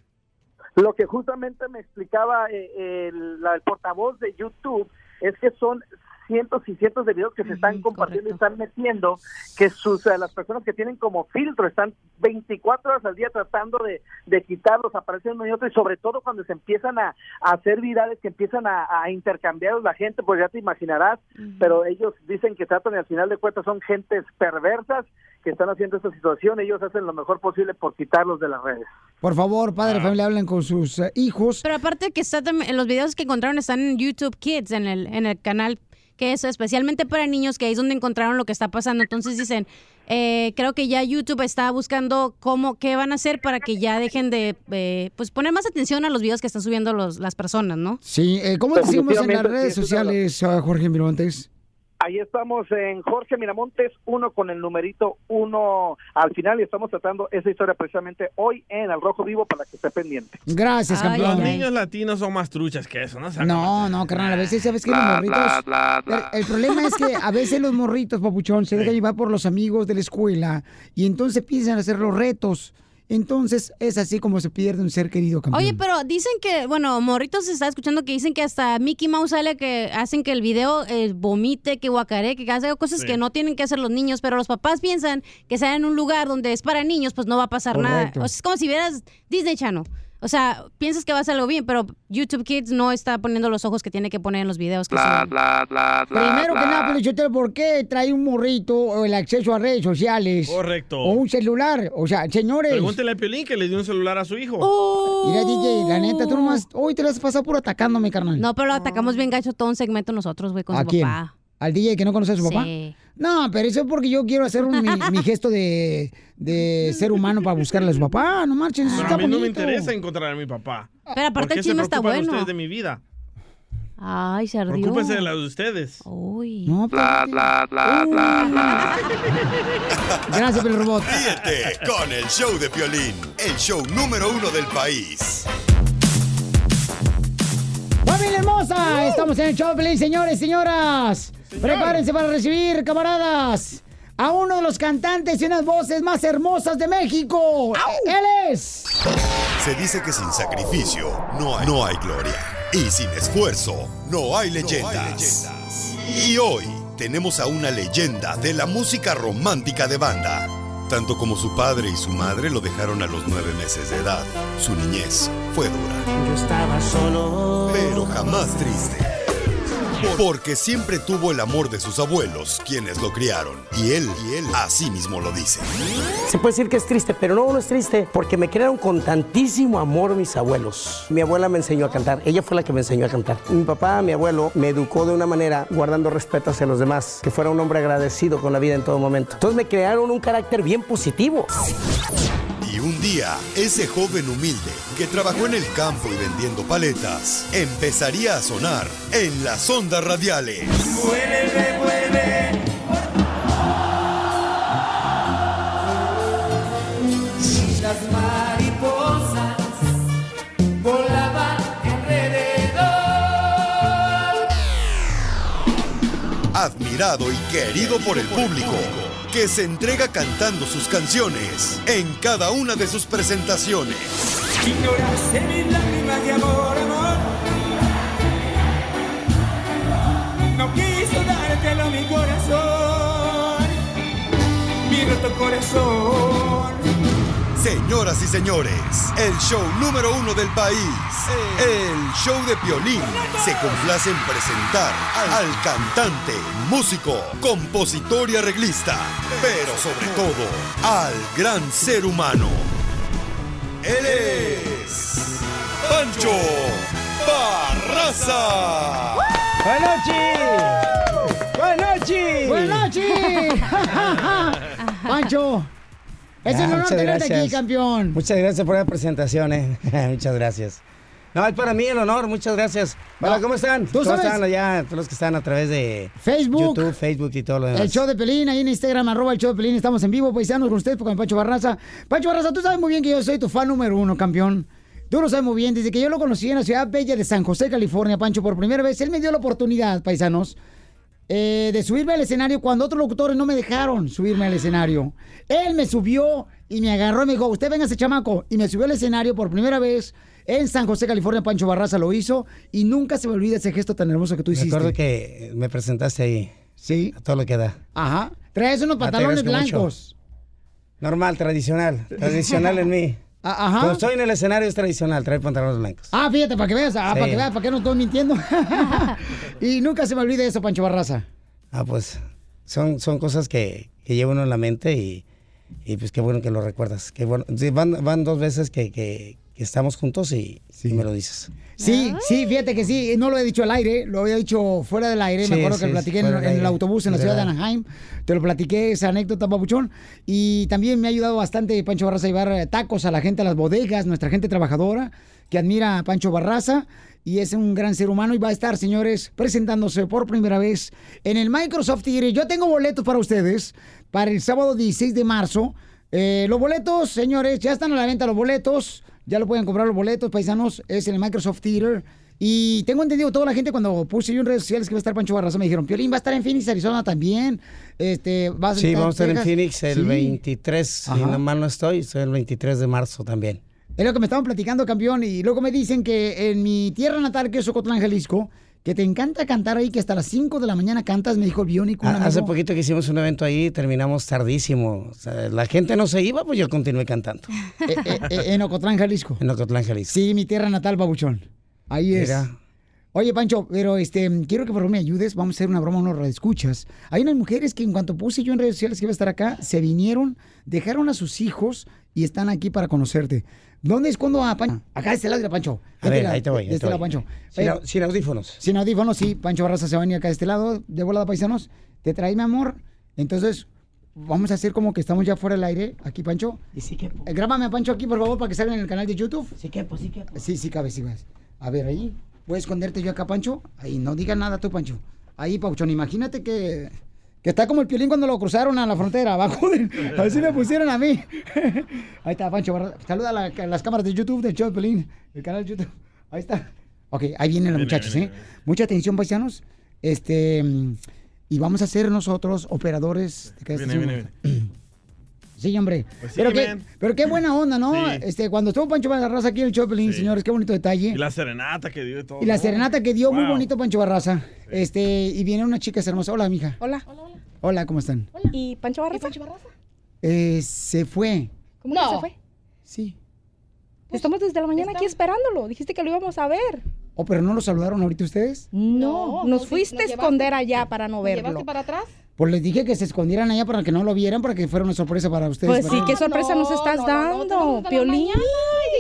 lo que justamente me explicaba eh, el, la- el portavoz de YouTube es que son cientos y cientos de videos que se están compartiendo y están metiendo que sus eh, las personas que tienen como filtro están 24 horas al día tratando de, de quitarlos, aparecen uno y otro, y sobre todo cuando se empiezan a, a hacer virales, que empiezan a, a intercambiar la gente, pues ya te imaginarás, pero ellos dicen que tratan y al final de cuentas son gentes perversas que están haciendo esta situación, ellos hacen lo mejor posible por quitarlos de las redes. Por favor, padre de familia, hablen con sus eh, hijos. Pero aparte que está también, los videos que encontraron están en YouTube Kids, en el, en el canal que es especialmente para niños, que ahí es donde encontraron lo que está pasando. Entonces dicen, eh, creo que ya YouTube está buscando cómo, qué van a hacer para que ya dejen de, eh, pues poner más atención a los videos que están subiendo los, las personas, ¿no? Sí, eh, ¿cómo te seguimos en las redes sociales, ah, Jorge Miramontes? Ahí estamos en Jorge Miramontes, uno con el numerito uno al final y estamos tratando esa historia precisamente hoy en El Rojo Vivo para que esté pendiente. Gracias, Los campeón. niños latinos son más truchas que eso, ¿no? Se No, no, carnal, a veces sabes que los morritos. bla, bla, bla. El, el problema es que a veces los morritos, papuchón, se dejan llevar por los amigos de la escuela y entonces a hacer los retos. Entonces es así como se pierde un ser querido, campeón. Oye, pero dicen que, bueno, Morritos se está escuchando que dicen que hasta Mickey Mouse sale que hacen que el video eh, vomite, que guacare, que hace cosas Sí. que no tienen que hacer los niños, pero los papás piensan que sea en un lugar donde es para niños, pues no va a pasar Correcto. nada. O sea, es como si vieras Disney Channel. O sea, piensas que va a ser algo bien, pero YouTube Kids no está poniendo los ojos que tiene que poner en los videos. Que suben. Primero que nada, Pelichotero, ¿por qué trae un morrito o el acceso a redes sociales? Correcto. O un celular. O sea, señores. Pregúntele a Piolín que le dio un celular a su hijo. Mira, DJ, la neta, tú nomás. Hoy te las has pasado por atacándome, carnal. No, pero lo atacamos bien gacho todo un segmento nosotros, güey, con ¿A su quién? papá. ¿Al DJ que no conoce a su papá? No, pero eso es porque yo quiero hacer un- mi, mi gesto de, de ser humano para buscarle a su papá. No marches, eso Pero está a mí no me interesa encontrar a mi papá. Pero aparte ¿Por qué el chisme está bueno. ustedes de mi vida? Ay, se ardió. Preocúpense de la de ustedes. Uy. No, Bla, bla, bla, bla, bla. Gracias, el robot. Ríete con el show de Piolín, el show número uno del país. ¡Familia hermosa! Estamos en el show, feliz, señores, señoras. Prepárense para recibir, camaradas, a uno de los cantantes y unas voces más hermosas de México. Él es. Se dice que sin sacrificio no hay, no hay gloria. Y sin esfuerzo no hay leyendas. Y hoy tenemos a una leyenda de la música romántica de banda. Tanto como su padre y su madre lo dejaron a los nueve meses de edad. Su niñez fue dura. Yo estaba solo. Pero jamás triste. Porque siempre tuvo el amor de sus abuelos, quienes lo criaron. Y él, y él, así mismo lo dice. Se puede decir que es triste, pero no, no es triste, porque me crearon con tantísimo amor mis abuelos. Mi abuela me enseñó a cantar, ella fue la que me enseñó a cantar. Mi papá, mi abuelo, me educó de una manera guardando respeto hacia los demás, que fuera un hombre agradecido con la vida en todo momento. Entonces me crearon un carácter bien positivo. Y un día, ese joven humilde que trabajó en el campo y vendiendo paletas, empezaría a sonar en las ondas radiales. Vuelve, vuelve. Y las mariposas volaban alrededor. Admirado y querido por el público, que se entrega cantando sus canciones en cada una de sus presentaciones. Ignoraste mis lágrimas de amor, amor. No quiso dártelo mi corazón, mi roto corazón. Señoras y señores, el show número uno del país, el show de Piolín, se complace en presentar al cantante, músico, compositor y arreglista, pero sobre todo al gran ser humano. Él es Pancho Barraza. ¡Buenas noches! ¡Buenas noches! ¡Buenas noches! Pancho, es Ah, un honor tenerte aquí, gracias. campeón. Muchas gracias por la presentación, eh. muchas gracias. No, es para mí el honor, muchas gracias. Hola, ¿cómo están? ¿Tú ¿Cómo sabes? están allá? Todos los que están a través de Facebook. YouTube, Facebook y todo lo demás. El show de Pelín, ahí en Instagram, arroba el show de Pelín. Estamos en vivo, paisanos, con ustedes, con Pancho Barraza. Pancho Barraza, tú sabes muy bien que yo soy tu fan número uno, campeón. Tú lo sabes muy bien. Desde que yo lo conocí en la ciudad bella de San José, California, Pancho, por primera vez, él me dio la oportunidad, paisanos, eh, de subirme al escenario cuando otros locutores no me dejaron subirme al escenario. Él me subió y me agarró y me dijo, usted venga ese chamaco. Y me subió al escenario por primera vez en San José, California. Pancho Barraza lo hizo y nunca se me olvida ese gesto tan hermoso que tú hiciste. acuerdo que me presentaste ahí. Sí. A todo lo que da. Ajá. Traes unos pantalones mucho. blancos. Normal, tradicional. Tradicional en mí. Ah, ajá. Cuando estoy en el escenario es tradicional, traer pantalones blancos. Ah, fíjate, para que veas, ah, Sí. para que veas, para que no estoy mintiendo. y nunca se me olvide eso, Pancho Barraza. Ah, pues son, son cosas que, que lleva uno en la mente y, y pues qué bueno que lo recuerdas. Qué bueno. Van, van dos veces que, que- que estamos juntos y, y me lo dices. Sí, sí, fíjate que sí, no lo he dicho al aire, lo había dicho fuera del aire, me Sí, acuerdo que sí, lo platiqué en, el autobús en la ciudad de. Anaheim, te lo platiqué esa anécdota, papuchón, y también me ha ayudado bastante Pancho Barraza a llevar eh, tacos a la gente, a las bodegas, nuestra gente trabajadora, que admira a Pancho Barraza, y es un gran ser humano, y va a estar, señores, presentándose por primera vez en el Microsoft Theater. Yo tengo boletos para ustedes, para el sábado 16 de marzo, eh, los boletos, señores, ya están a la venta los boletos. Ya lo pueden comprar los boletos, paisanos. Es en el Microsoft Theater. Y tengo entendido, toda la gente cuando puse yo en redes sociales que va a estar Pancho Barraza, me dijeron, Piolín va a estar en Phoenix, Arizona también. Este, va a Sí, vamos a estar en Texas". Phoenix el Sí. 23, si Ajá. no mal no estoy, estoy el 23 de marzo también. Es lo que me estaban platicando, campeón. Y luego me dicen que en mi tierra natal, que es Ocotlán, Jalisco, que te encanta cantar ahí, que hasta las 5 de la mañana cantas, me dijo el biónico. Ah, Hace poquito que hicimos un evento ahí, terminamos tardísimo. O sea, la gente no se iba, pues yo continué cantando. Eh, eh, eh, en Ocotlán, Jalisco. En Ocotlán, Jalisco. Sí, mi tierra natal, babuchón. Ahí es. Mira. Oye, Pancho, pero este, quiero que por favor me ayudes. Vamos a hacer una broma, unos escuchas. Hay unas mujeres que en cuanto puse yo en redes sociales que iba a estar acá, se vinieron, dejaron a sus hijos y están aquí para conocerte. ¿Dónde es cuando a Pancho? Acá de este lado de Pancho. A ver, ahí te voy, De te este lado, voy. Pancho. Sin Eh, au- sin audífonos. Sin audífonos, sí. Pancho Barraza se va a venir acá de este lado, de volada, paisanos. Te trae, mi amor. Entonces, vamos a hacer como que estamos ya fuera del aire. Aquí, Pancho. Y sí que. Eh, grábame a Pancho aquí, por favor, para que salga en el canal de YouTube. Sí que, pues sí que. Sí, sí cabe, sí cabe. A ver, ahí. ¿Puedes esconderte yo acá, Pancho? Ahí, no digas nada tú, Pancho. Ahí, Pauchón, imagínate que, que está como el piolín cuando lo cruzaron a la frontera. Abajo así me pusieron a mí. Ahí está, Pancho. Saluda a, la- a las cámaras de YouTube del show de Piolín, el canal de YouTube. Ahí está. Ok, ahí vienen los muchachos, ¿eh? Mucha atención, paisanos. Este... mm, Y vamos a ser nosotros operadores de Viene, estación. viene, Sí, hombre. Pues sí, pero, qué, pero qué buena onda, ¿no? Sí. Este, cuando estuvo Pancho Barraza aquí en el Choplin, señores, qué bonito detalle. Y la serenata que dio y todo. Y la ¿no? serenata que dio, muy bonito Pancho Barraza. Este, y viene una chica hermosa. Hola, mija. Hola. Hola, ¿cómo están? ¿Y Pancho Barraza? Eh, se fue. ¿Cómo que se fue? Sí. Estamos desde la mañana aquí esperándolo. Dijiste que lo íbamos a ver. Oh, pero no lo saludaron ahorita ustedes. No, nos nos- fuiste a esconder allá para no ¿Nos verlo. llevaste para atrás? Pues les dije que se escondieran allá para que no lo vieran, para que fuera una sorpresa para ustedes. Pues sí, qué sorpresa nos estás dando, Piolín.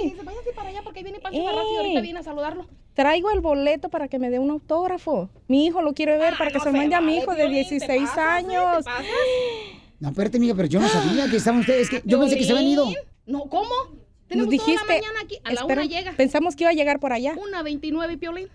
Dice, váyase para allá porque ahí viene Pancho y ahorita viene a saludarlo. Traigo el boleto para que me dé un autógrafo. Mi hijo lo quiere ver para que se lo mande a mi hijo de 16 años. No, espérate, mija, pero yo no sabía que estaban ustedes. que yo pensé que se habían ido. No, ¿cómo? Nos dijiste, toda la mañana aquí. A la espera, una llega. pensamos que iba a llegar por allá. Una 29 y Piolín.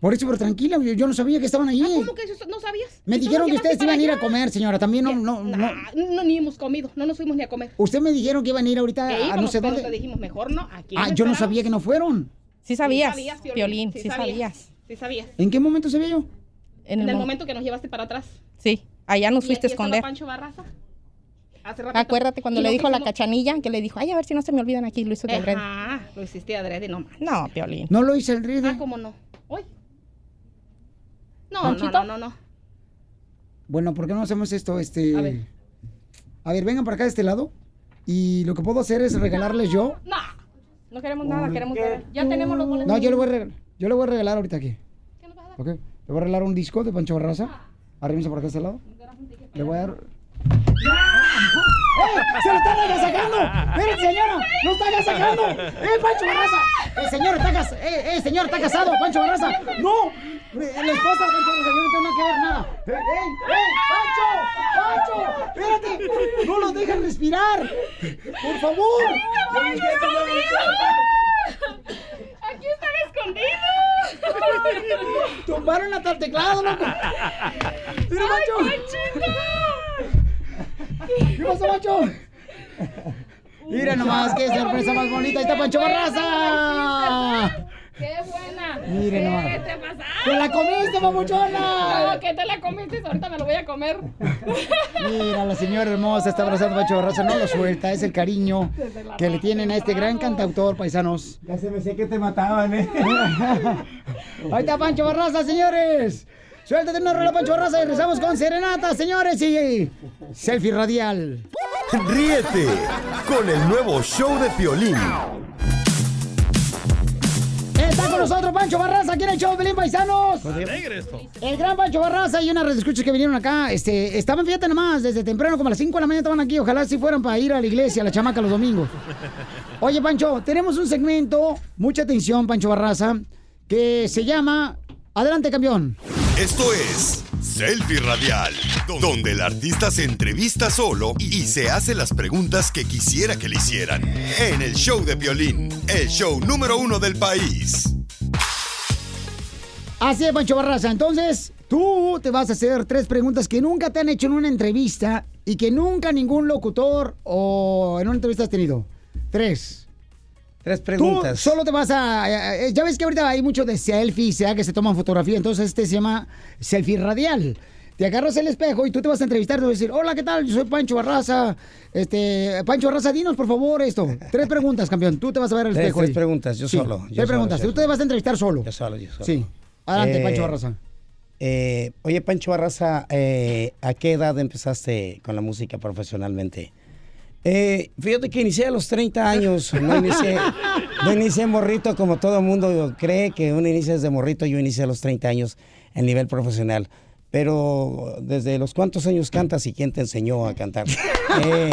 Por eso, pero tranquila, yo, yo no sabía que estaban allí. ¿Cómo que eso no sabías? Me ¿Y tú dijeron que ustedes iban a ir a comer, señora. También no, no, no. Nah, no, ni hemos comido, no nos fuimos ni a comer. Usted me dijeron que iban a ir ahorita a no sé pero dónde. te dijimos, mejor no, aquí Ah, yo no sabía que no fueron. Sí sabías, sabías, Piolín, sí, sabías. sabías. Sí sabías. ¿En qué momento sabía yo? En En, el el mo- momento que nos llevaste para atrás. Sí, allá nos fuiste a esconder. Pancho Barraza. Hace. Acuérdate cuando Y le dijo la cachanilla que le dijo, ay, a ver si no se me olvidan aquí, lo hizo de adrede. Ajá, lo hiciste adrede nomás. No, Piolín. No lo hice el río. Ah, ¿cómo no? Hoy. No, no, ¿Panchito? no, no, no. Bueno, ¿por qué no hacemos esto? Este. A ver. A ver, vengan para acá de este lado. Y lo que puedo hacer es regalarles yo. No, no queremos nada, queremos ver. Ya tenemos los boletos. No, yo le voy a regalar, yo le voy a regalar ahorita aquí. ¿Ok? Le voy a regalar un disco de Pancho Barraza. Arrímense por acá de este lado. Le voy a dar. ¡Eh! ¡Se lo están agasajando! ¡Miren, señora! ¡No está agasajando! ¡Eh, Pancho Barraza! ¡Eh, señor, está, cas- eh, eh, señor, está casado, Pancho Barraza! ¡No! La esposa de Pancho Barraza, yo no tengo nada que ver nada. ¡Eh, ey, ey! ¡Pancho! ¡Pancho! ¡Espérate! ¡No lo dejan respirar! ¡Por favor! ¡Aquí están escondidos! ¡Tumbaron hasta el teclado, loco! ¡Mira, Pancho! ¿Qué pasó, Pancho? Mira nomás, qué sorpresa más bonita. Ahí está Pancho Barraza. ¡Qué buena! Mire nomás. ¿Qué te pasa? ¡Te la comiste, papuchona! No, que te la comiste, ahorita me lo voy a comer. Mira, la señora hermosa está abrazando a Pancho Barraza, no lo suelta, es el cariño que le tienen a este gran cantautor, paisanos. Ya se me sé que te mataban, ¿eh? Ahí está Pancho Barraza, señores. Suéltate una rola, Pancho Barraza, y regresamos con Serenata, señores, y selfie radial. Ríete con el nuevo show de Piolín. Está con nosotros Pancho Barraza, aquí en el show Pelín Paisanos. Alegre esto. El gran Pancho Barraza y una red de escuchas que vinieron acá. Este, estaban, fíjate nomás, desde temprano, como a las 5 de la mañana estaban aquí. Ojalá si fueran para ir a la iglesia, a la chamaca los domingos. Oye, Pancho, tenemos un segmento, mucha atención, Pancho Barraza, que se llama Adelante, campeón. Esto es Selfie Radial, donde el artista se entrevista solo y se hace las preguntas que quisiera que le hicieran. En el show de Piolín, el show número uno del país. Así es, Pancho Barraza. Entonces, tú te vas a hacer tres preguntas que nunca te han hecho en una entrevista y que nunca ningún locutor o en una entrevista has tenido. Tres. Tres Tú preguntas. solo te vas a... eh, Ya ves que ahorita hay mucho de selfie, sea que se toman fotografía, entonces este se llama selfie radial. Te agarras el espejo y tú te vas a entrevistar, te vas a decir, hola, ¿qué tal? Yo soy Pancho Barraza. Este, Pancho Barraza, dinos por favor esto. Tres preguntas, campeón. Tú te vas a ver Tres, espejo. tres ahí. preguntas, yo Sí, solo, yo Tres solo, preguntas. yo Tú te vas a entrevistar solo. Yo solo, yo solo. Sí. Adelante, Eh, Pancho Barraza. eh, oye, Pancho Barraza, eh, ¿a qué edad empezaste con la música profesionalmente? Eh, fíjate que inicié a los 30 años, no inicié, no inicié morrito como todo el mundo cree que uno inicia desde morrito, yo inicié a los 30 años en nivel profesional. Pero desde los cuántos años cantas y quién te enseñó a cantar. Eh,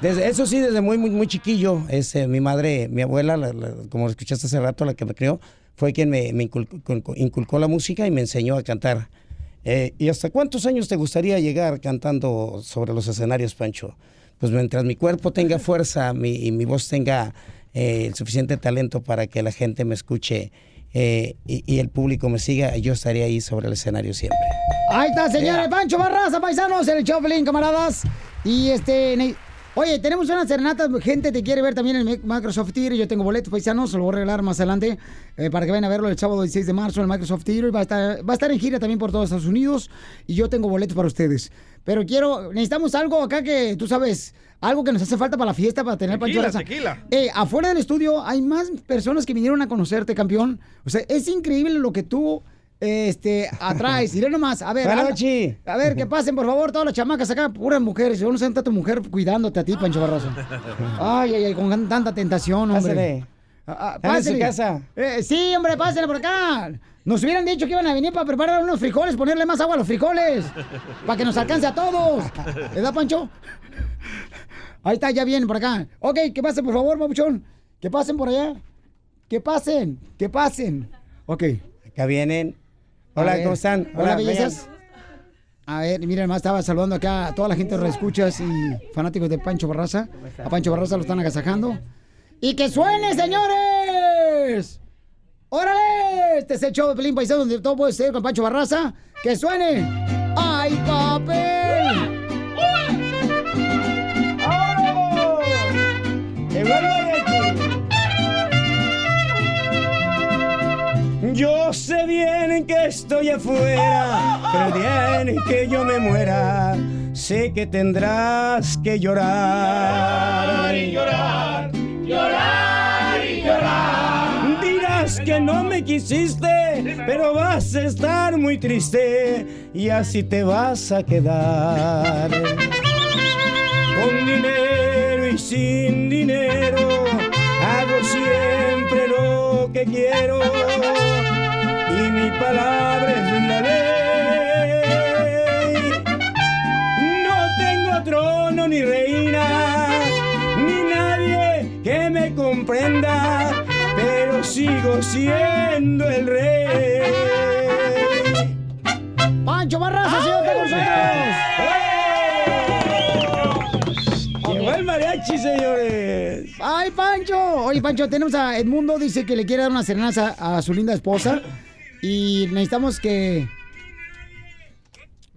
desde, eso sí, desde muy, muy, muy chiquillo, este, mi madre, mi abuela, la- la- como escuchaste hace rato, la que me crió, fue quien me, me inculcó, inculcó la música y me enseñó a cantar. Eh, ¿Y hasta cuántos años te gustaría llegar cantando sobre los escenarios, Pancho? Pues mientras mi cuerpo tenga fuerza mi, y mi voz tenga eh, el suficiente talento para que la gente me escuche eh, y, y el público me siga, yo estaría ahí sobre el escenario siempre. Ahí está, señores. Pancho Barraza, paisanos, en el Choplin, camaradas. Y este. Oye, tenemos una serenata, gente te quiere ver también en el Microsoft Theater. Yo tengo boletos paisanos, se lo voy a regalar más adelante eh, para que vayan a verlo el sábado 16 de marzo en el Microsoft Theater. Va a, estar, va a estar en gira también por todos Estados Unidos y yo tengo boletos para ustedes. Pero quiero, necesitamos algo acá que tú sabes, algo que nos hace falta para la fiesta, para tener Pancho Tequila, tequila. Eh, afuera del estudio hay más personas que vinieron a conocerte, campeón. O sea, es increíble lo que tú este, atraes. Iré nomás, a ver. A ver, que pasen, por favor, todas las chamacas acá, puras mujeres. Yo no sé tanta mujer cuidándote a ti, Pancho Barroso. Ay, ay, ay, con tanta tentación, hombre. Pásale. Ah, ah, Están en su pásale. casa. Eh, sí, hombre, pásenle por acá. Nos hubieran dicho que iban a venir para preparar unos frijoles, ponerle más agua a los frijoles. para que nos alcance a todos. ¿Verdad, Pancho? Ahí está, ya vienen por acá. Ok, que pasen, por favor, papuchón. Que pasen por allá. Que pasen, que pasen. Ok. Acá vienen. Hola. ¿cómo están? Hola, vengan. bellezas. A ver, miren, más estaba saludando acá a toda la gente de escuchas y fanáticos de Pancho Barraza. A Pancho Barraza lo están agasajando. ¡Y que suene, señores! ¡Órale! Este es el show de Pelín Paisano donde todo puede ser con Pancho Barraza. ¡Que suene! ¡Ay, papel! ¡Que vuelva de aquí! Yo sé bien que estoy afuera, pero el día en que yo me muera, sé que tendrás que llorar. y llorar, llorar y llorar. Dirás que no me quisiste, pero vas a estar muy triste y así te vas a quedar. Con dinero y sin dinero, hago siempre lo que quiero y mi palabra es la ley. No tengo trono ni reina, ni nadie que me comprenda, sigo siendo el rey. ¡Pancho Barraza, señor, está con nosotros! Llegó el mariachi, señores. ¡Ay, Pancho! Oye, Pancho, tenemos a Edmundo, dice que le quiere dar una serenata a su linda esposa. Y necesitamos que.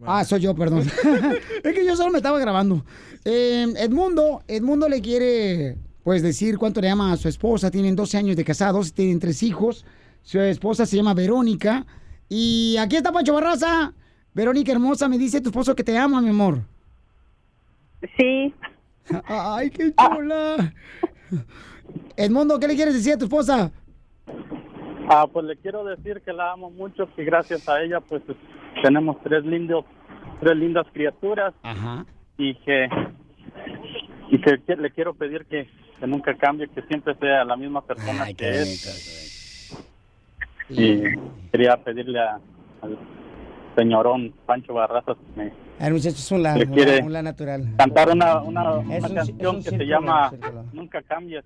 Ah, soy yo, perdón. es que yo solo me estaba grabando. Eh, Edmundo, Edmundo le quiere, pues, decir cuánto le ama a su esposa. Tienen 12 años de casados, tienen tres hijos. Su esposa se llama Verónica. Y aquí está Pancho Barraza. Verónica hermosa, me dice tu esposo que te ama, mi amor. Sí. Ay, qué chula. Edmundo, ¿qué le quieres decir a tu esposa? Ah, pues le quiero decir que la amo mucho, que gracias a ella pues tenemos tres lindos, tres lindas criaturas Ajá. y que y que, que le quiero pedir que, que nunca cambie, que siempre sea la misma persona que es. Y quería pedirle a- al señorón Pancho Barraza que me El muchacho es un la, Le un quiere la- un la natural. cantar una, una, un- canción un que se llama. Nunca cambies.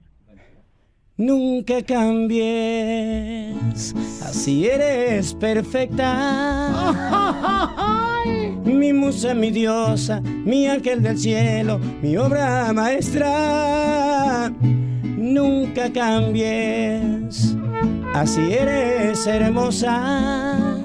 Nunca cambies, así eres perfecta. Mi musa, mi diosa, mi ángel del cielo, mi obra maestra. Nunca cambies, así eres hermosa.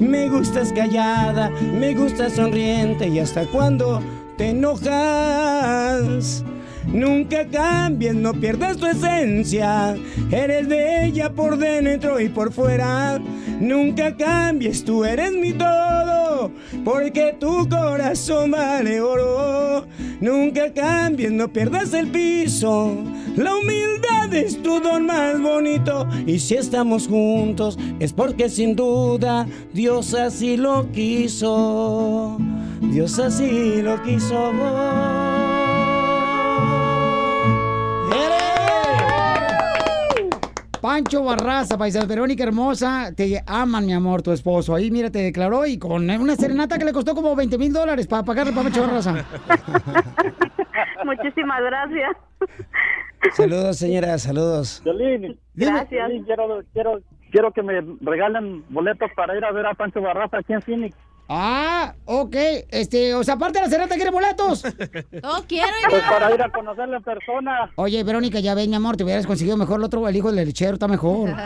Me gustas callada, me gustas sonriente y hasta cuando te enojas. Nunca cambies, no pierdas tu esencia. Eres bella por dentro y por fuera. Nunca cambies, tú eres mi todo. Porque tu corazón vale oro. Nunca cambies, no pierdas el piso. La humildad es tu don más bonito. Y si estamos juntos, es porque sin duda Dios así lo quiso. Dios así lo quiso. Pancho Barraza, paisas, Verónica hermosa, te aman, mi amor, tu esposo. Ahí, mira, te declaró y con una serenata que le costó como 20 mil dólares para pagarle para Pancho Barraza. Muchísimas gracias. Saludos, señora, saludos. Violín, Gracias. Violín, quiero, quiero, quiero que me regalen boletos para ir a ver a Pancho Barraza aquí en Phoenix. Ah, ok. Este, o sea, aparte de la serenata, ¿quiere boletos? Oh, quiero Pues para ir a conocerle en persona. Oye, Verónica, ya ven, mi amor, te hubieras conseguido mejor el otro, el hijo del lechero está mejor.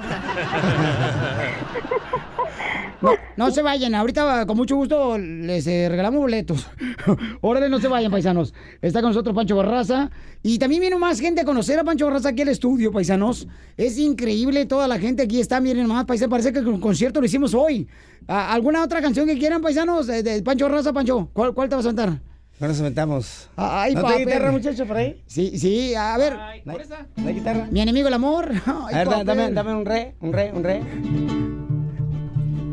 No, no se vayan, ahorita con mucho gusto les eh, regalamos boletos. Órale, no se vayan, paisanos. Está con nosotros Pancho Barraza. Y también viene más gente a conocer a Pancho Barraza aquí al estudio, paisanos. Es increíble, toda la gente aquí está, miren más, paisanos, parece que el concierto lo hicimos hoy. ¿Alguna otra canción que quieran, paisanos? De, de Pancho Barraza, Pancho, ¿cuál, cuál te vas a cantar? No nos aventamos. Ay, ¿No papel. hay guitarra, muchacho, por ahí? Sí, sí, a ver. ¿No hay, ¿no hay guitarra? Mi enemigo el amor. Ay, a ver, da- papel. dame, dame un re, un re, un re.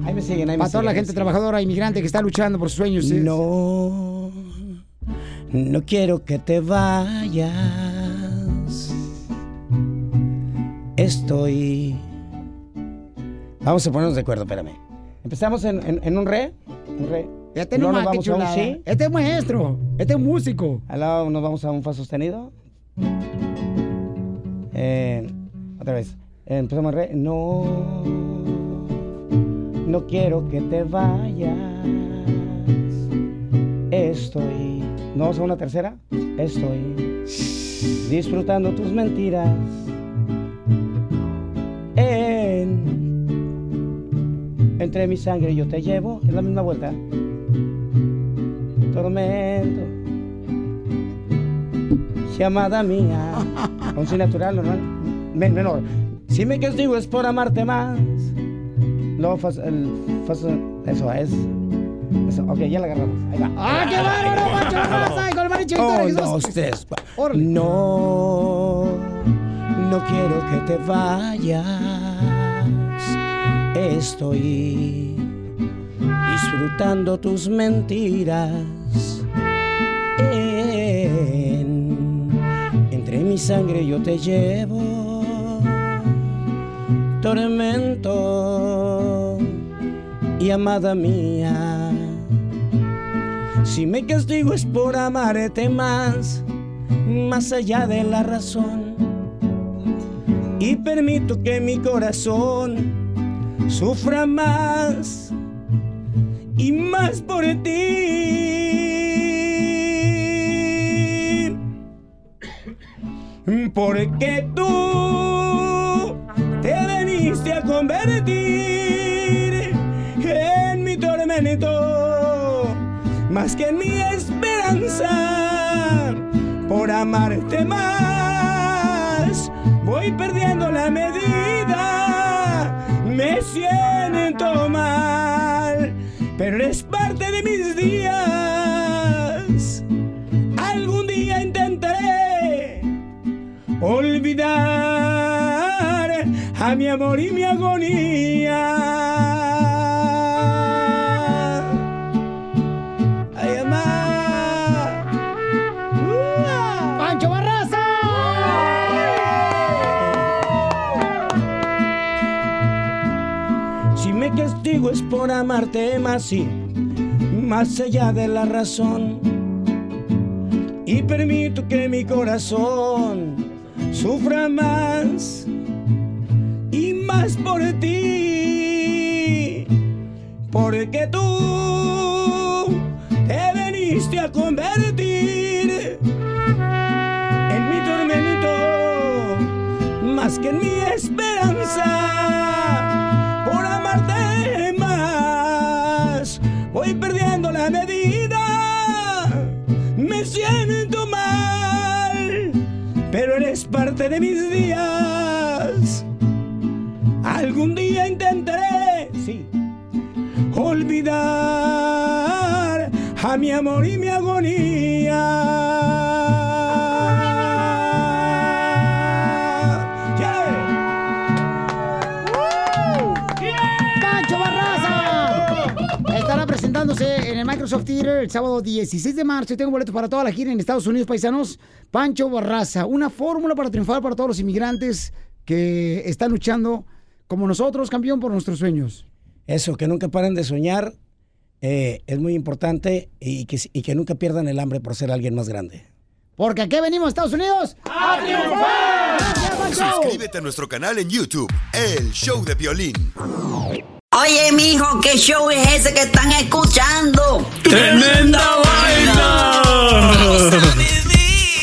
Ahí me siguen, ahí me Para toda la gente trabajadora, inmigrante que está luchando por sus sueños. No, no quiero que te vayas. Estoy... Vamos a ponernos de acuerdo, espérame. Empezamos en, en- en un re, un re. Este nomás, nos vamos a un sí. Este es maestro, este es músico. Al lado nos vamos a un fa sostenido. Eh, otra vez. Eh, empezamos en re. No, no quiero que te vayas. Estoy. ¿No vamos a una tercera? Estoy disfrutando tus mentiras. En, entre mi sangre yo te llevo. Es la misma vuelta. Tormento. Llamada mía. Con si natural, normal. Men- menor. Si me castigo es por amarte más. Luego, fas- el, fas- eso es. Eso, ok, ya la agarramos. Ahí va. ¡Ah, qué bárbaro, Pancho Barraza! Y con el Un, Jesús. dos, tres. No, no quiero que te vayas. Estoy disfrutando tus mentiras. En- entre mi sangre yo te llevo. Tormento y amada mía. Si me castigo es por amarte más, más allá de la razón. Y permito que mi corazón sufra más y más por ti. Porque tú te veniste a convertir en mi tormento, más que en mi esperanza, por amarte más, voy perdiendo la medida, me me siento mal, pero es parte de mis días. Algún día intentaré olvidar a mi amor y mi agonía. Ay, amá. ¡Pancho Barraza! Si me castigo es por amarte más y más allá de la razón. Y permito que mi corazón sufra más por ti. Porque tú te veniste a convertir en mi tormento más que en mi esperanza. Por amarte más voy perdiendo la medida. Me siento mal pero eres parte de mis días algún día intentaré sí olvidar a mi amor y mi agonía ¡Pancho Barraza! Estará presentándose en el Microsoft Theater el sábado 16 de marzo. Tengo boletos para toda la gira en Estados Unidos, paisanos. Pancho Barraza, una fórmula para triunfar para todos los inmigrantes que están luchando como nosotros, campeón, por nuestros sueños. Eso, que nunca paren de soñar eh, es muy importante y que, y que nunca pierdan el hambre por ser alguien más grande. Porque aquí venimos, Estados Unidos, a triunfar. Suscríbete a nuestro canal en YouTube, El Show de Violín. Oye, mijo, ¿qué show es ese que están escuchando? ¡Tremenda vaina!